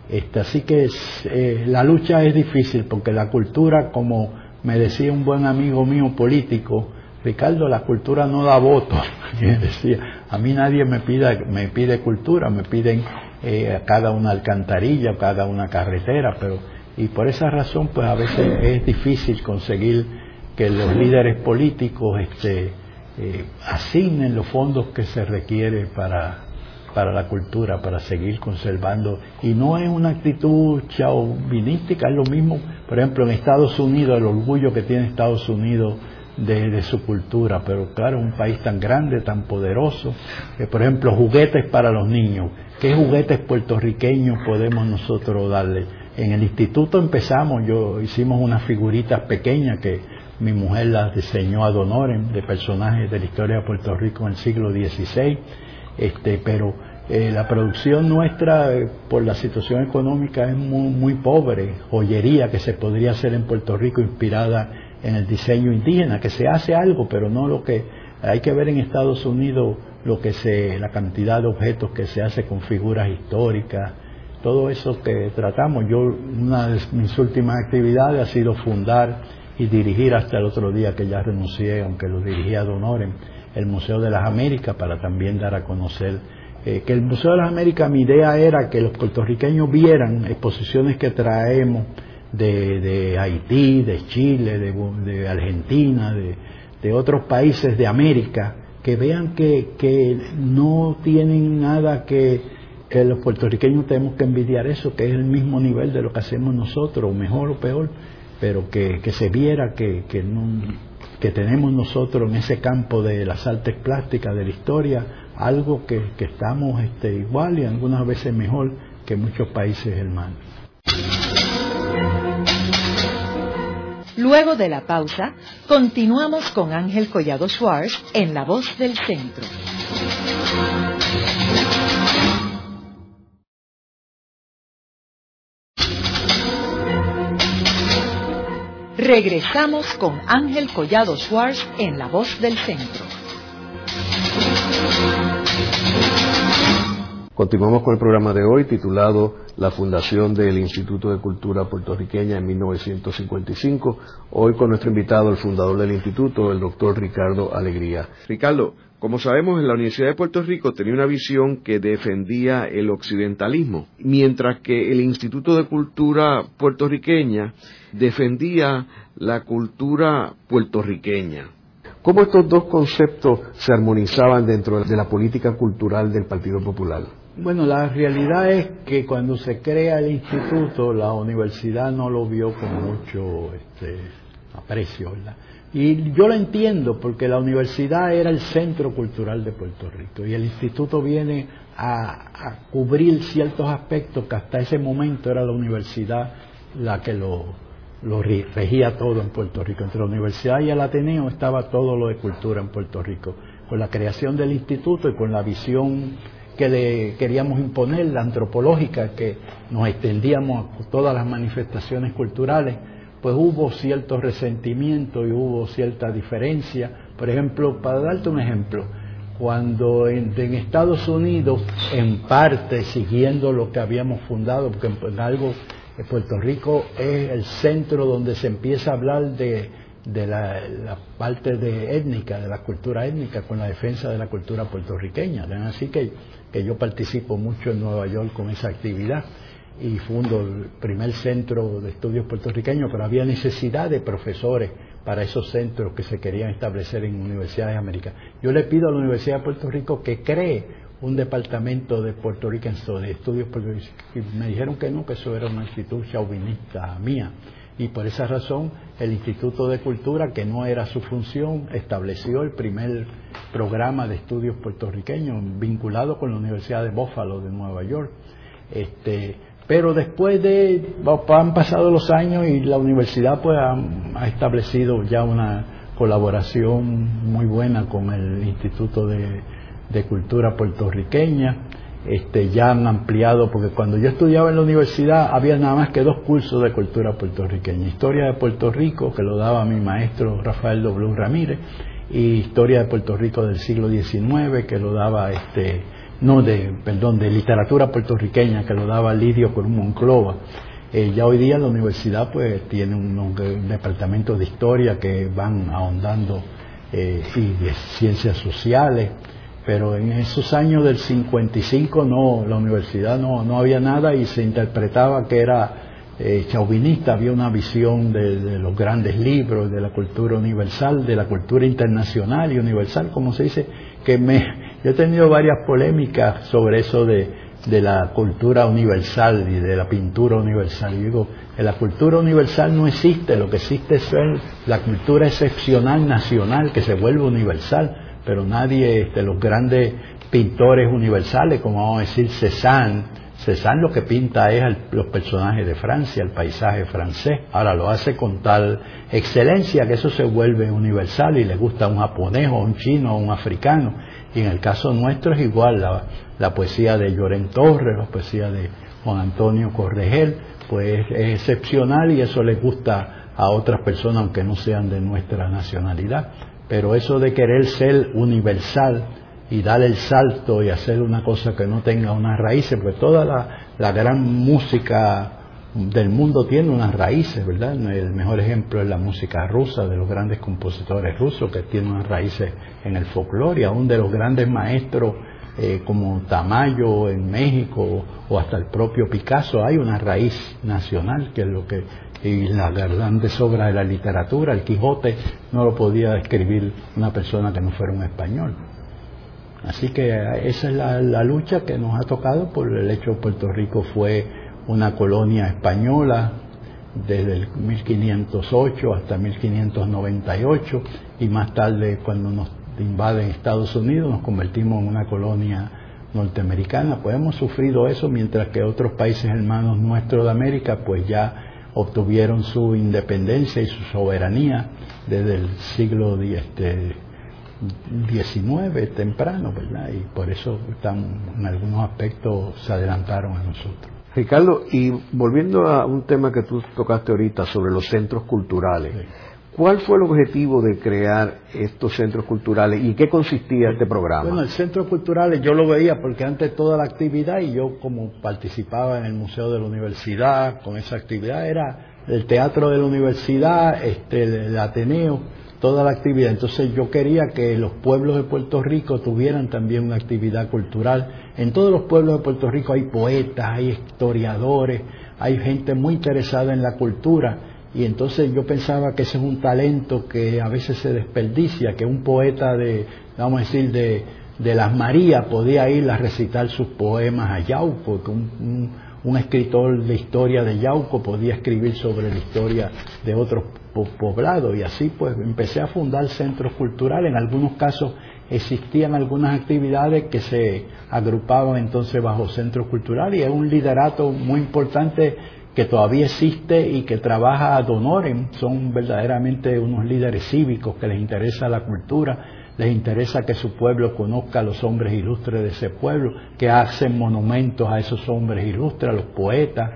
Este, así que eh, la lucha es difícil porque la cultura, como me decía un buen amigo mío político, Ricardo, la cultura no da voto. Y decía, a mí nadie me pide, me pide cultura, me piden eh, cada una alcantarilla, cada una carretera, pero y por esa razón pues a veces es difícil conseguir que los líderes políticos este, eh, asignen los fondos que se requiere para, para la cultura, para seguir conservando. Y no es una actitud chauvinística, es lo mismo, por ejemplo, en Estados Unidos, el orgullo que tiene Estados Unidos de, su cultura, pero claro, un país tan grande, tan poderoso, que por ejemplo juguetes para los niños, ¿qué juguetes puertorriqueños podemos nosotros darle? En el instituto empezamos, yo hicimos unas figuritas pequeñas que mi mujer las diseñó a Donoren, de personajes de la historia de Puerto Rico en el siglo XVI, este, pero eh, la producción nuestra eh, por la situación económica es muy, muy pobre, joyería que se podría hacer en Puerto Rico inspirada en el diseño indígena, que se hace algo, pero no lo que hay que ver en Estados Unidos lo que se, la cantidad de objetos que se hace con figuras históricas, todo eso que tratamos. Yo, una de mis últimas actividades ha sido fundar y dirigir hasta el otro día que ya renuncié, aunque lo dirigía Don Oren, el Museo de las Américas para también dar a conocer eh, que el Museo de las Américas, mi idea era que los puertorriqueños vieran exposiciones que traemos de, Haití, de Chile, de, Argentina, de, otros países de América, que vean que, no tienen nada que, que los puertorriqueños tenemos que envidiar eso, que es el mismo nivel de lo que hacemos nosotros, mejor o peor, pero que, se viera que, que, que tenemos nosotros en ese campo de las artes plásticas, de la historia, algo que, estamos este, igual y algunas veces mejor que muchos países hermanos. Luego de la pausa, continuamos con Ángel Collado Schwartz en La Voz del Centro. Regresamos con Ángel Collado Schwartz en La Voz del Centro. Continuamos con el programa de hoy titulado La fundación del Instituto de Cultura Puertorriqueña en 1955. Hoy con nuestro invitado, el fundador del instituto, el doctor Ricardo Alegría. Ricardo, como sabemos, en la Universidad de Puerto Rico tenía una visión que defendía el occidentalismo, mientras que el Instituto de Cultura Puertorriqueña defendía la cultura puertorriqueña. ¿Cómo estos dos conceptos se armonizaban dentro de la política cultural del Partido Popular? Bueno, la realidad es que cuando se crea el instituto, la universidad no lo vio con mucho este, aprecio. Y yo lo entiendo porque la universidad era el centro cultural de Puerto Rico y el instituto viene a, cubrir ciertos aspectos que hasta ese momento era la universidad la que lo, lo regía todo en Puerto Rico. Entre la universidad y el Ateneo estaba todo lo de cultura en Puerto Rico. Con la creación del instituto y con la visión que le queríamos imponer, la antropológica, que nos extendíamos a todas las manifestaciones culturales, pues hubo cierto resentimiento y hubo cierta diferencia. Por ejemplo, para darte un ejemplo, cuando en, Estados Unidos, en parte siguiendo lo que habíamos fundado, porque en, algo, Puerto Rico es el centro donde se empieza a hablar de, de la, parte de étnica, de la cultura étnica, con la defensa de la cultura puertorriqueña. Así que que yo participo mucho en Nueva York con esa actividad y fundo el primer centro de estudios puertorriqueños, pero había necesidad de profesores para esos centros que se querían establecer en universidades americanas. Yo le pido a la Universidad de Puerto Rico que cree un departamento de Puerto Rico de estudios puertorriqueños y me dijeron que no, que eso era una institución chauvinista mía y por esa razón el Instituto de Cultura, que no era su función, estableció el primer programa de estudios puertorriqueños vinculado con la Universidad de Buffalo de Nueva York. Este, pero después de, han pasado los años y la universidad pues ha, establecido ya una colaboración muy buena con el Instituto de Cultura puertorriqueña este, ya han ampliado, porque cuando yo estudiaba en la universidad había nada más que dos cursos de cultura puertorriqueña, Historia de Puerto Rico, que lo daba mi maestro Rafael W. Ramírez, y Historia de Puerto Rico del siglo XIX, que lo daba, este, no, de, perdón, de literatura puertorriqueña, que lo daba Lidio con Monclova. Eh, ya hoy día la universidad pues tiene un, departamento de historia que van ahondando eh, y de ciencias sociales, pero en esos años del 55 no, la universidad no, no había nada y se interpretaba que era eh, chauvinista, había una visión de, los grandes libros, de la cultura universal, de la cultura internacional y universal, como se dice, que me, yo he tenido varias polémicas sobre eso de, de la cultura universal y de la pintura universal. Y digo, que la cultura universal no existe, lo que existe es la cultura excepcional nacional que se vuelve universal pero nadie, este, los grandes pintores universales, como vamos a decir Cézanne, Cézanne lo que pinta es los personajes de Francia, el paisaje francés. Ahora lo hace con tal excelencia que eso se vuelve universal y le gusta a un japonés o un chino o un africano. Y en el caso nuestro es igual, la, poesía de Llorén Torres, la poesía de Juan Antonio Corregel, pues es excepcional y eso le gusta a otras personas aunque no sean de nuestra nacionalidad. Pero eso de querer ser universal y dar el salto y hacer una cosa que no tenga unas raíces, porque toda la, gran música del mundo tiene unas raíces, ¿verdad? El mejor ejemplo es la música rusa, de los grandes compositores rusos que tienen unas raíces en el folclore, y aún de los grandes maestros eh, como Tamayo en México o hasta el propio Picasso, hay una raíz nacional que es lo que y la grandes obras de la literatura, el Quijote, no lo podía escribir una persona que no fuera un español. Así que esa es la, lucha que nos ha tocado por el hecho de Puerto Rico fue una colonia española desde el 1508 hasta 1598 y más tarde cuando nos invaden Estados Unidos nos convertimos en una colonia norteamericana. Pues hemos sufrido eso mientras que otros países hermanos nuestros de América pues ya obtuvieron su independencia y su soberanía desde el siglo XIX temprano, ¿verdad? Y por eso están, en algunos aspectos se adelantaron a nosotros. Ricardo, y volviendo a un tema que tú tocaste ahorita sobre los centros culturales, ¿cuál fue el objetivo de crear estos centros culturales y qué consistía este programa? Bueno, el centro cultural yo lo veía porque antes toda la actividad y yo como participaba en el Museo de la Universidad con esa actividad era el teatro de la universidad, este, el Ateneo, toda la actividad. Entonces yo quería que los pueblos de Puerto Rico tuvieran también una actividad cultural. En todos los pueblos de Puerto Rico hay poetas, hay historiadores, hay gente muy interesada en la cultura. Y entonces yo pensaba que ese es un talento que a veces se desperdicia, que un poeta de, vamos a decir, de, de las Marías podía ir a recitar sus poemas a Yauco, que un, un escritor de historia de Yauco podía escribir sobre la historia de otros poblados y así pues empecé a fundar centros culturales. En algunos casos existían algunas actividades que se agrupaban entonces bajo centros culturales y es un liderato muy importante que todavía existe y que trabaja ad honorem. Son verdaderamente unos líderes cívicos que les interesa la cultura les interesa que su pueblo conozca a los hombres ilustres de ese pueblo, que hacen monumentos a esos hombres ilustres, a los poetas,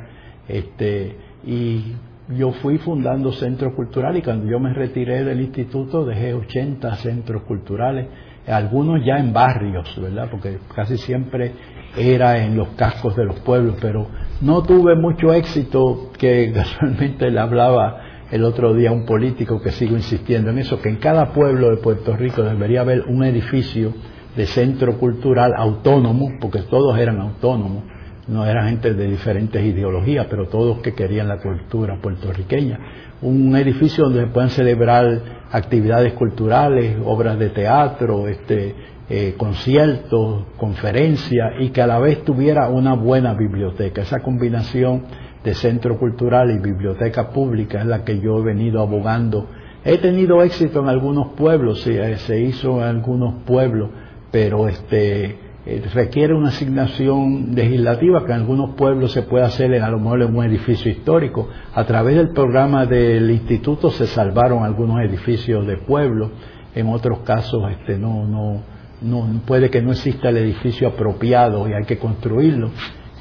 este, y yo fui fundando centros culturales y cuando yo me retiré del instituto dejé 80 centros culturales, algunos ya en barrios, ¿verdad? Porque casi siempre era en los cascos de los pueblos, pero no tuve mucho éxito que casualmente le hablaba el otro día un político que sigo insistiendo en eso, que en cada pueblo de Puerto Rico debería haber un edificio de centro cultural autónomo, porque todos eran autónomos, no eran gente de diferentes ideologías, pero todos que querían la cultura puertorriqueña. Un edificio donde se puedan celebrar actividades culturales, obras de teatro, este, eh, conciertos, conferencias y que a la vez tuviera una buena biblioteca. Esa combinación de centro cultural y biblioteca pública es la que yo he venido abogando. He tenido éxito en algunos pueblos, eh, se hizo en algunos pueblos, pero este eh, requiere una asignación legislativa que en algunos pueblos se puede hacer en, a lo mejor en un edificio histórico. A través del programa del instituto se salvaron algunos edificios de pueblo, en otros casos este no no no puede que no exista el edificio apropiado y hay que construirlo.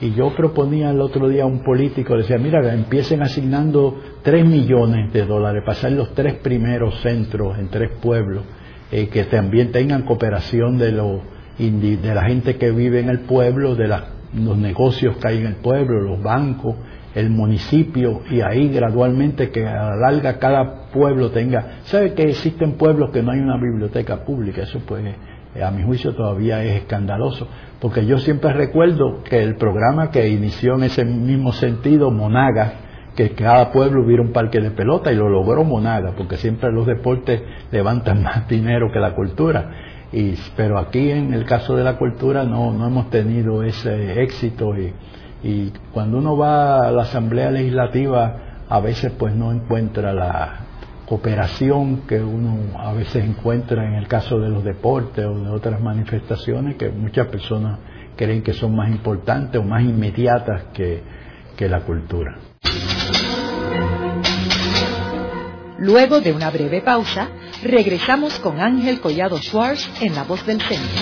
Y yo proponía el otro día a un político, decía, mira, empiecen asignando 3 millones de dólares hacer los tres primeros centros en tres pueblos, eh, que también tengan cooperación de, los, de la gente que vive en el pueblo, de los negocios que hay en el pueblo, los bancos, el municipio, y ahí gradualmente que a la larga cada pueblo tenga... ¿Sabe que existen pueblos que no hay una biblioteca pública? Eso pues a mi juicio todavía es escandaloso porque yo siempre recuerdo que el programa que inició en ese mismo sentido, Monaga, que cada pueblo hubiera un parque de pelota y lo logró Monaga, porque siempre los deportes levantan más dinero que la cultura. Y, pero aquí en el caso de la cultura no, no hemos tenido ese éxito y, y cuando uno va a la Asamblea Legislativa a veces pues no encuentra la, cooperación que uno a veces encuentra en el caso de los deportes o de otras manifestaciones que muchas personas creen que son más importantes o más inmediatas que, que la cultura. Luego de una breve pausa, regresamos con Ángel Collado Schwartz en La Voz del Centro.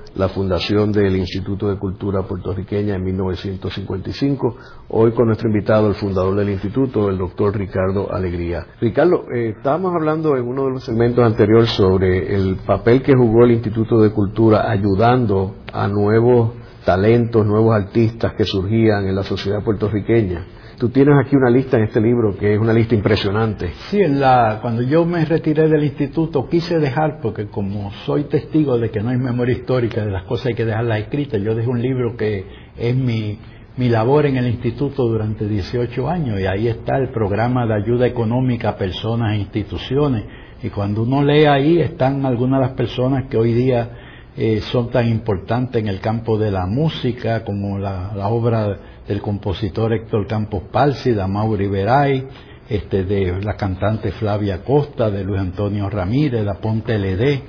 La Fundación del Instituto de Cultura Puertorriqueña en 1955. Hoy con nuestro invitado, el fundador del instituto, el doctor Ricardo Alegría. Ricardo, eh, estábamos hablando en uno de los segmentos anteriores sobre el papel que jugó el Instituto de Cultura ayudando a nuevos talentos, nuevos artistas que surgían en la sociedad puertorriqueña. Tú tienes aquí una lista en este libro que es una lista impresionante. Sí, en la, cuando yo me retiré del instituto quise dejar, porque como soy testigo de que no hay memoria histórica de las cosas hay que dejarlas escritas, yo dejé un libro que es mi, mi labor en el instituto durante 18 años y ahí está el programa de ayuda económica a personas e instituciones y cuando uno lee ahí están algunas de las personas que hoy día eh, son tan importantes en el campo de la música como la, obra del compositor Héctor Campos Palsi, de Mauri Veray, este, de la cantante Flavia Costa, de Luis Antonio Ramírez, de Ponte LD,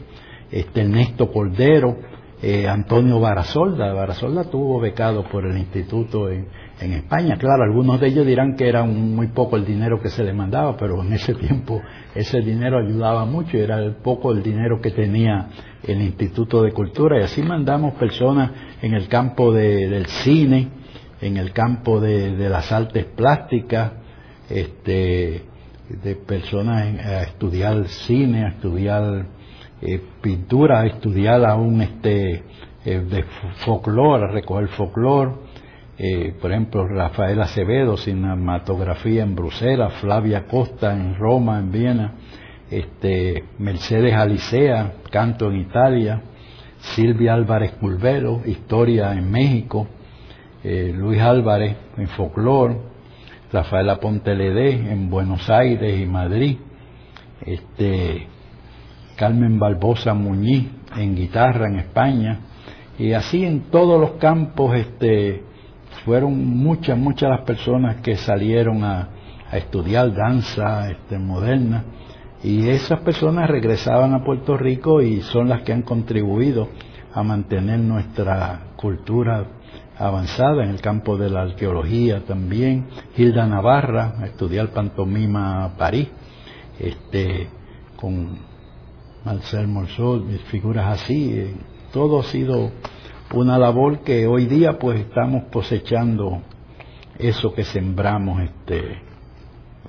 este, Ernesto Cordero, eh, Antonio Barasolda. Barasolda tuvo becado por el instituto en, en, España. Claro, algunos de ellos dirán que era muy poco el dinero que se le mandaba, pero en ese tiempo ese dinero ayudaba mucho era poco el dinero que tenía el Instituto de Cultura. Y así mandamos personas en el campo del cine, en el campo de, las artes plásticas, este, de personas a estudiar cine, a estudiar eh, pintura, estudiar aún este, eh, de folclore, a recoger folclore, eh, por ejemplo, Rafael Acevedo, cinematografía en Bruselas, Flavia Costa en Roma, en Viena, este, Mercedes Alicea, canto en Italia, Silvia Álvarez Culvero, historia en México, Luis Álvarez en folclore, Rafaela Ponteledé en Buenos Aires y Madrid, este, Carmen Barbosa Muñiz en guitarra en España, y así en todos los campos este, fueron muchas, muchas las personas que salieron a, estudiar danza este, moderna, y esas personas regresaban a Puerto Rico y son las que han contribuido a mantener nuestra cultura avanzada en el campo de la arqueología también. Hilda Navarra, a estudiar pantomima París, este, con Marcel Morsol, figuras así, eh, todo ha sido una labor que hoy día pues estamos cosechando eso que sembramos este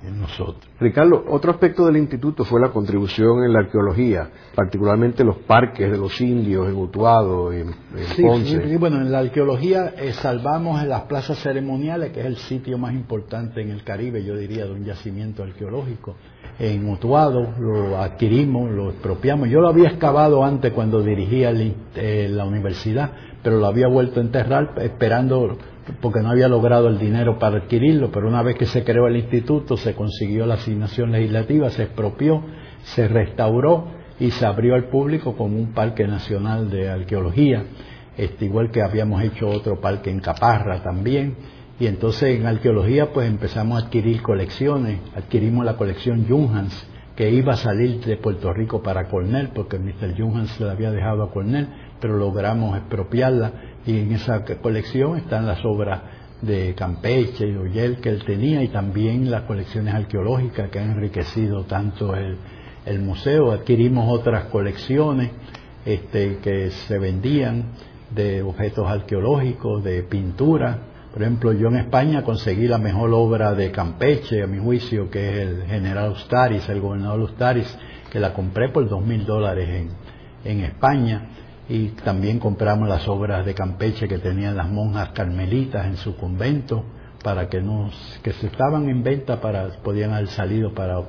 en nosotros. Ricardo, otro aspecto del instituto fue la contribución en la arqueología, particularmente los parques de los indios en Utuado, en, Ponce. Sí, bueno, en la arqueología eh, salvamos en las plazas ceremoniales, que es el sitio más importante en el Caribe, yo diría, de un yacimiento arqueológico en Utuado, lo adquirimos, lo expropiamos. Yo lo había excavado antes cuando dirigía eh, la universidad, pero lo había vuelto a enterrar esperando porque no había logrado el dinero para adquirirlo, pero una vez que se creó el instituto se consiguió la asignación legislativa, se expropió, se restauró y se abrió al público como un parque nacional de arqueología, este, igual que habíamos hecho otro parque en Caparra también y entonces en arqueología pues empezamos a adquirir colecciones, adquirimos la colección Junghans, que iba a salir de Puerto Rico para Cornell, porque Mr. Junghans se la había dejado a Cornell, pero logramos expropiarla y en esa colección están las obras de Campeche y Oyel que él tenía y también las colecciones arqueológicas que han enriquecido tanto el, museo. Adquirimos otras colecciones este, que se vendían de objetos arqueológicos, de pintura, por ejemplo, yo en España conseguí la mejor obra de Campeche, a mi juicio, que es el general Ustaris, el gobernador Ustaris, que la compré por dos mil dólares en España. Y también compramos las obras de Campeche que tenían las monjas carmelitas en su convento, para que no, que se estaban en venta para, podían haber salido para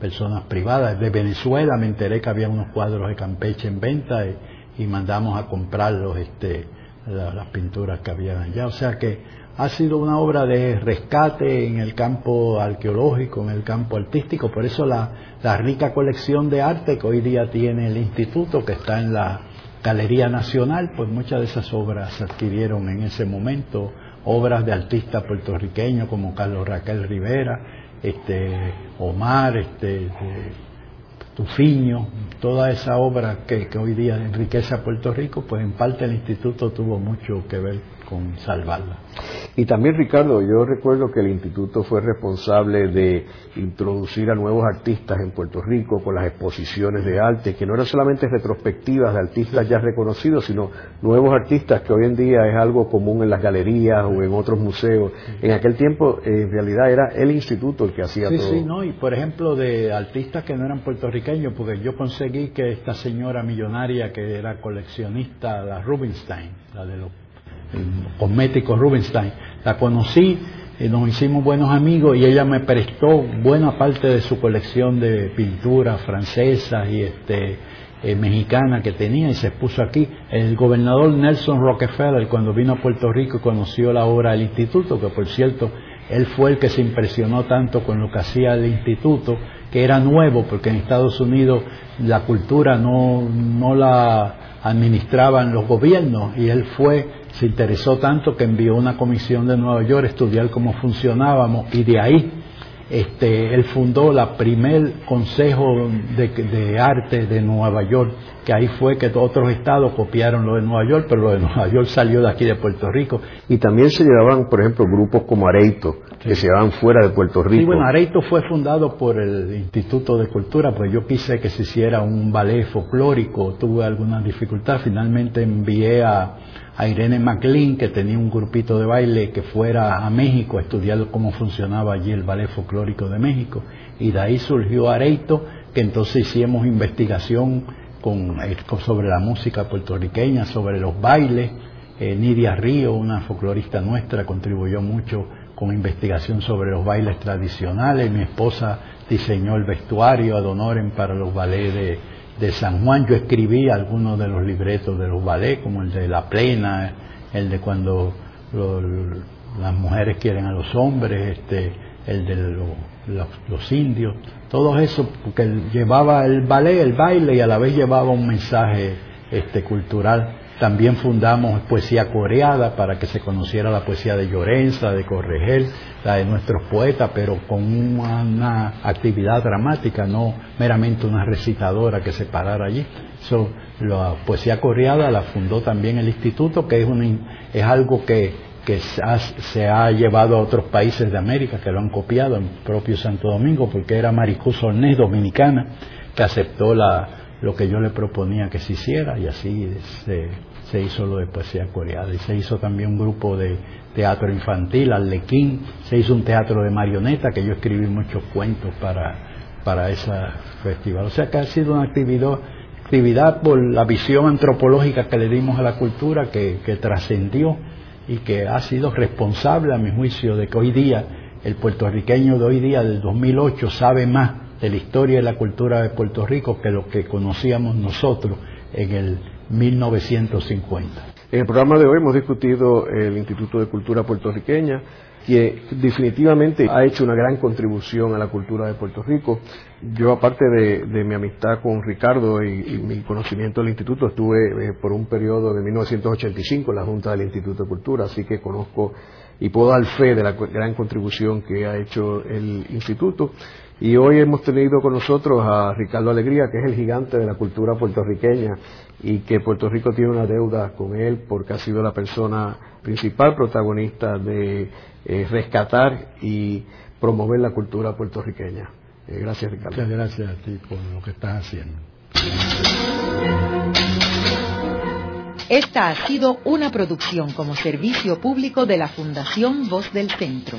personas privadas. De Venezuela me enteré que había unos cuadros de Campeche en venta y, mandamos a comprarlos, este, las pinturas que había allá. O sea que ha sido una obra de rescate en el campo arqueológico, en el campo artístico, por eso la, rica colección de arte que hoy día tiene el instituto, que está en la Galería Nacional, pues muchas de esas obras se adquirieron en ese momento, obras de artistas puertorriqueños como Carlos Raquel Rivera, este, Omar, este, Tufiño, toda esa obra que, que hoy día enriquece a Puerto Rico, pues en parte el instituto tuvo mucho que ver con salvarla. Y también, Ricardo, yo recuerdo que el instituto fue responsable de introducir a nuevos artistas en Puerto Rico con las exposiciones de arte, que no eran solamente retrospectivas de artistas ya reconocidos, sino nuevos artistas que hoy en día es algo común en las galerías o en otros museos. En aquel tiempo, en realidad, era el instituto el que hacía todo. Sí, sí, no, y por ejemplo, de artistas que no eran puertorriqueños, porque yo conseguí que esta señora millonaria que era coleccionista, la Rubinstein, la de los cosméticos Rubinstein. La conocí, y nos hicimos buenos amigos y ella me prestó buena parte de su colección de pinturas francesas y este eh, mexicana que tenía y se puso aquí. El gobernador Nelson Rockefeller, cuando vino a Puerto Rico y conoció la obra del instituto, que por cierto, él fue el que se impresionó tanto con lo que hacía el instituto, que era nuevo, porque en Estados Unidos la cultura no, no la administraban los gobiernos, y él fue, se interesó tanto que envió una comisión de Nueva York a estudiar cómo funcionábamos, y de ahí este, él fundó la primer consejo de, arte de Nueva York, que ahí fue que otros estados copiaron lo de Nueva York, pero lo de Nueva York salió de aquí de Puerto Rico. Y también se llevaban, por ejemplo, grupos como Areito, que se llevaban fuera de Puerto Rico. Sí, bueno, Areito fue fundado por el Instituto de Cultura, pues yo quise que se hiciera un ballet folclórico, tuve alguna dificultad, finalmente envié a a Irene McLean, que tenía un grupito de baile, que fuera a México a estudiar cómo funcionaba allí el ballet folclórico de México. Y de ahí surgió Areito, que entonces hicimos investigación con, eh, sobre la música puertorriqueña, sobre los bailes. Eh, Nidia Río, una folclorista nuestra, contribuyó mucho con investigación sobre los bailes tradicionales. Mi esposa diseñó el vestuario ad honorem para los ballets de, de San Juan yo escribí algunos de los libretos de los ballets, como el de La Plena, el de cuando las mujeres quieren a los hombres, este, el de los, indios, todo eso, porque llevaba el ballet, el baile y a la vez llevaba un mensaje este, cultural también fundamos Poesía Coreada para que se conociera la poesía de Llorenza, de Corregel, la de nuestros poetas, pero con una, actividad dramática, no meramente una recitadora que se parara allí. la Poesía Coreada la fundó también el instituto, que es, es algo que, se ha, llevado a otros países de América, que lo han copiado, en propio Santo Domingo, porque era Maricú Ornés, dominicana, que aceptó la, lo que yo le proponía que se hiciera y así se, hizo lo de poesía coreana y se hizo también un grupo de teatro infantil, Arlequín, se hizo un teatro de marioneta que yo escribí muchos cuentos para, para ese festival. O sea que ha sido una actividad, actividad por la visión antropológica que le dimos a la cultura que, que trascendió y que ha sido responsable a mi juicio de que hoy día el puertorriqueño de hoy día del 2008 sabe más de la historia y la cultura de Puerto Rico que lo que conocíamos nosotros en el 1950. En el programa de hoy hemos discutido el Instituto de Cultura Puertorriqueña, que definitivamente ha hecho una gran contribución a la cultura de Puerto Rico. Yo, aparte de, mi amistad con Ricardo y, mi conocimiento del instituto, estuve eh, por un periodo de 1985 en la Junta del Instituto de Cultura, así que conozco y puedo dar fe de la gran contribución que ha hecho el instituto. Y hoy hemos tenido con nosotros a Ricardo Alegría, que es el gigante de la cultura puertorriqueña y que Puerto Rico tiene una deuda con él porque ha sido la persona principal protagonista de eh, rescatar y promover la cultura puertorriqueña. Eh, gracias, Ricardo. Muchas gracias a ti por lo que estás haciendo. Esta ha sido una producción como servicio público de la Fundación Voz del Centro.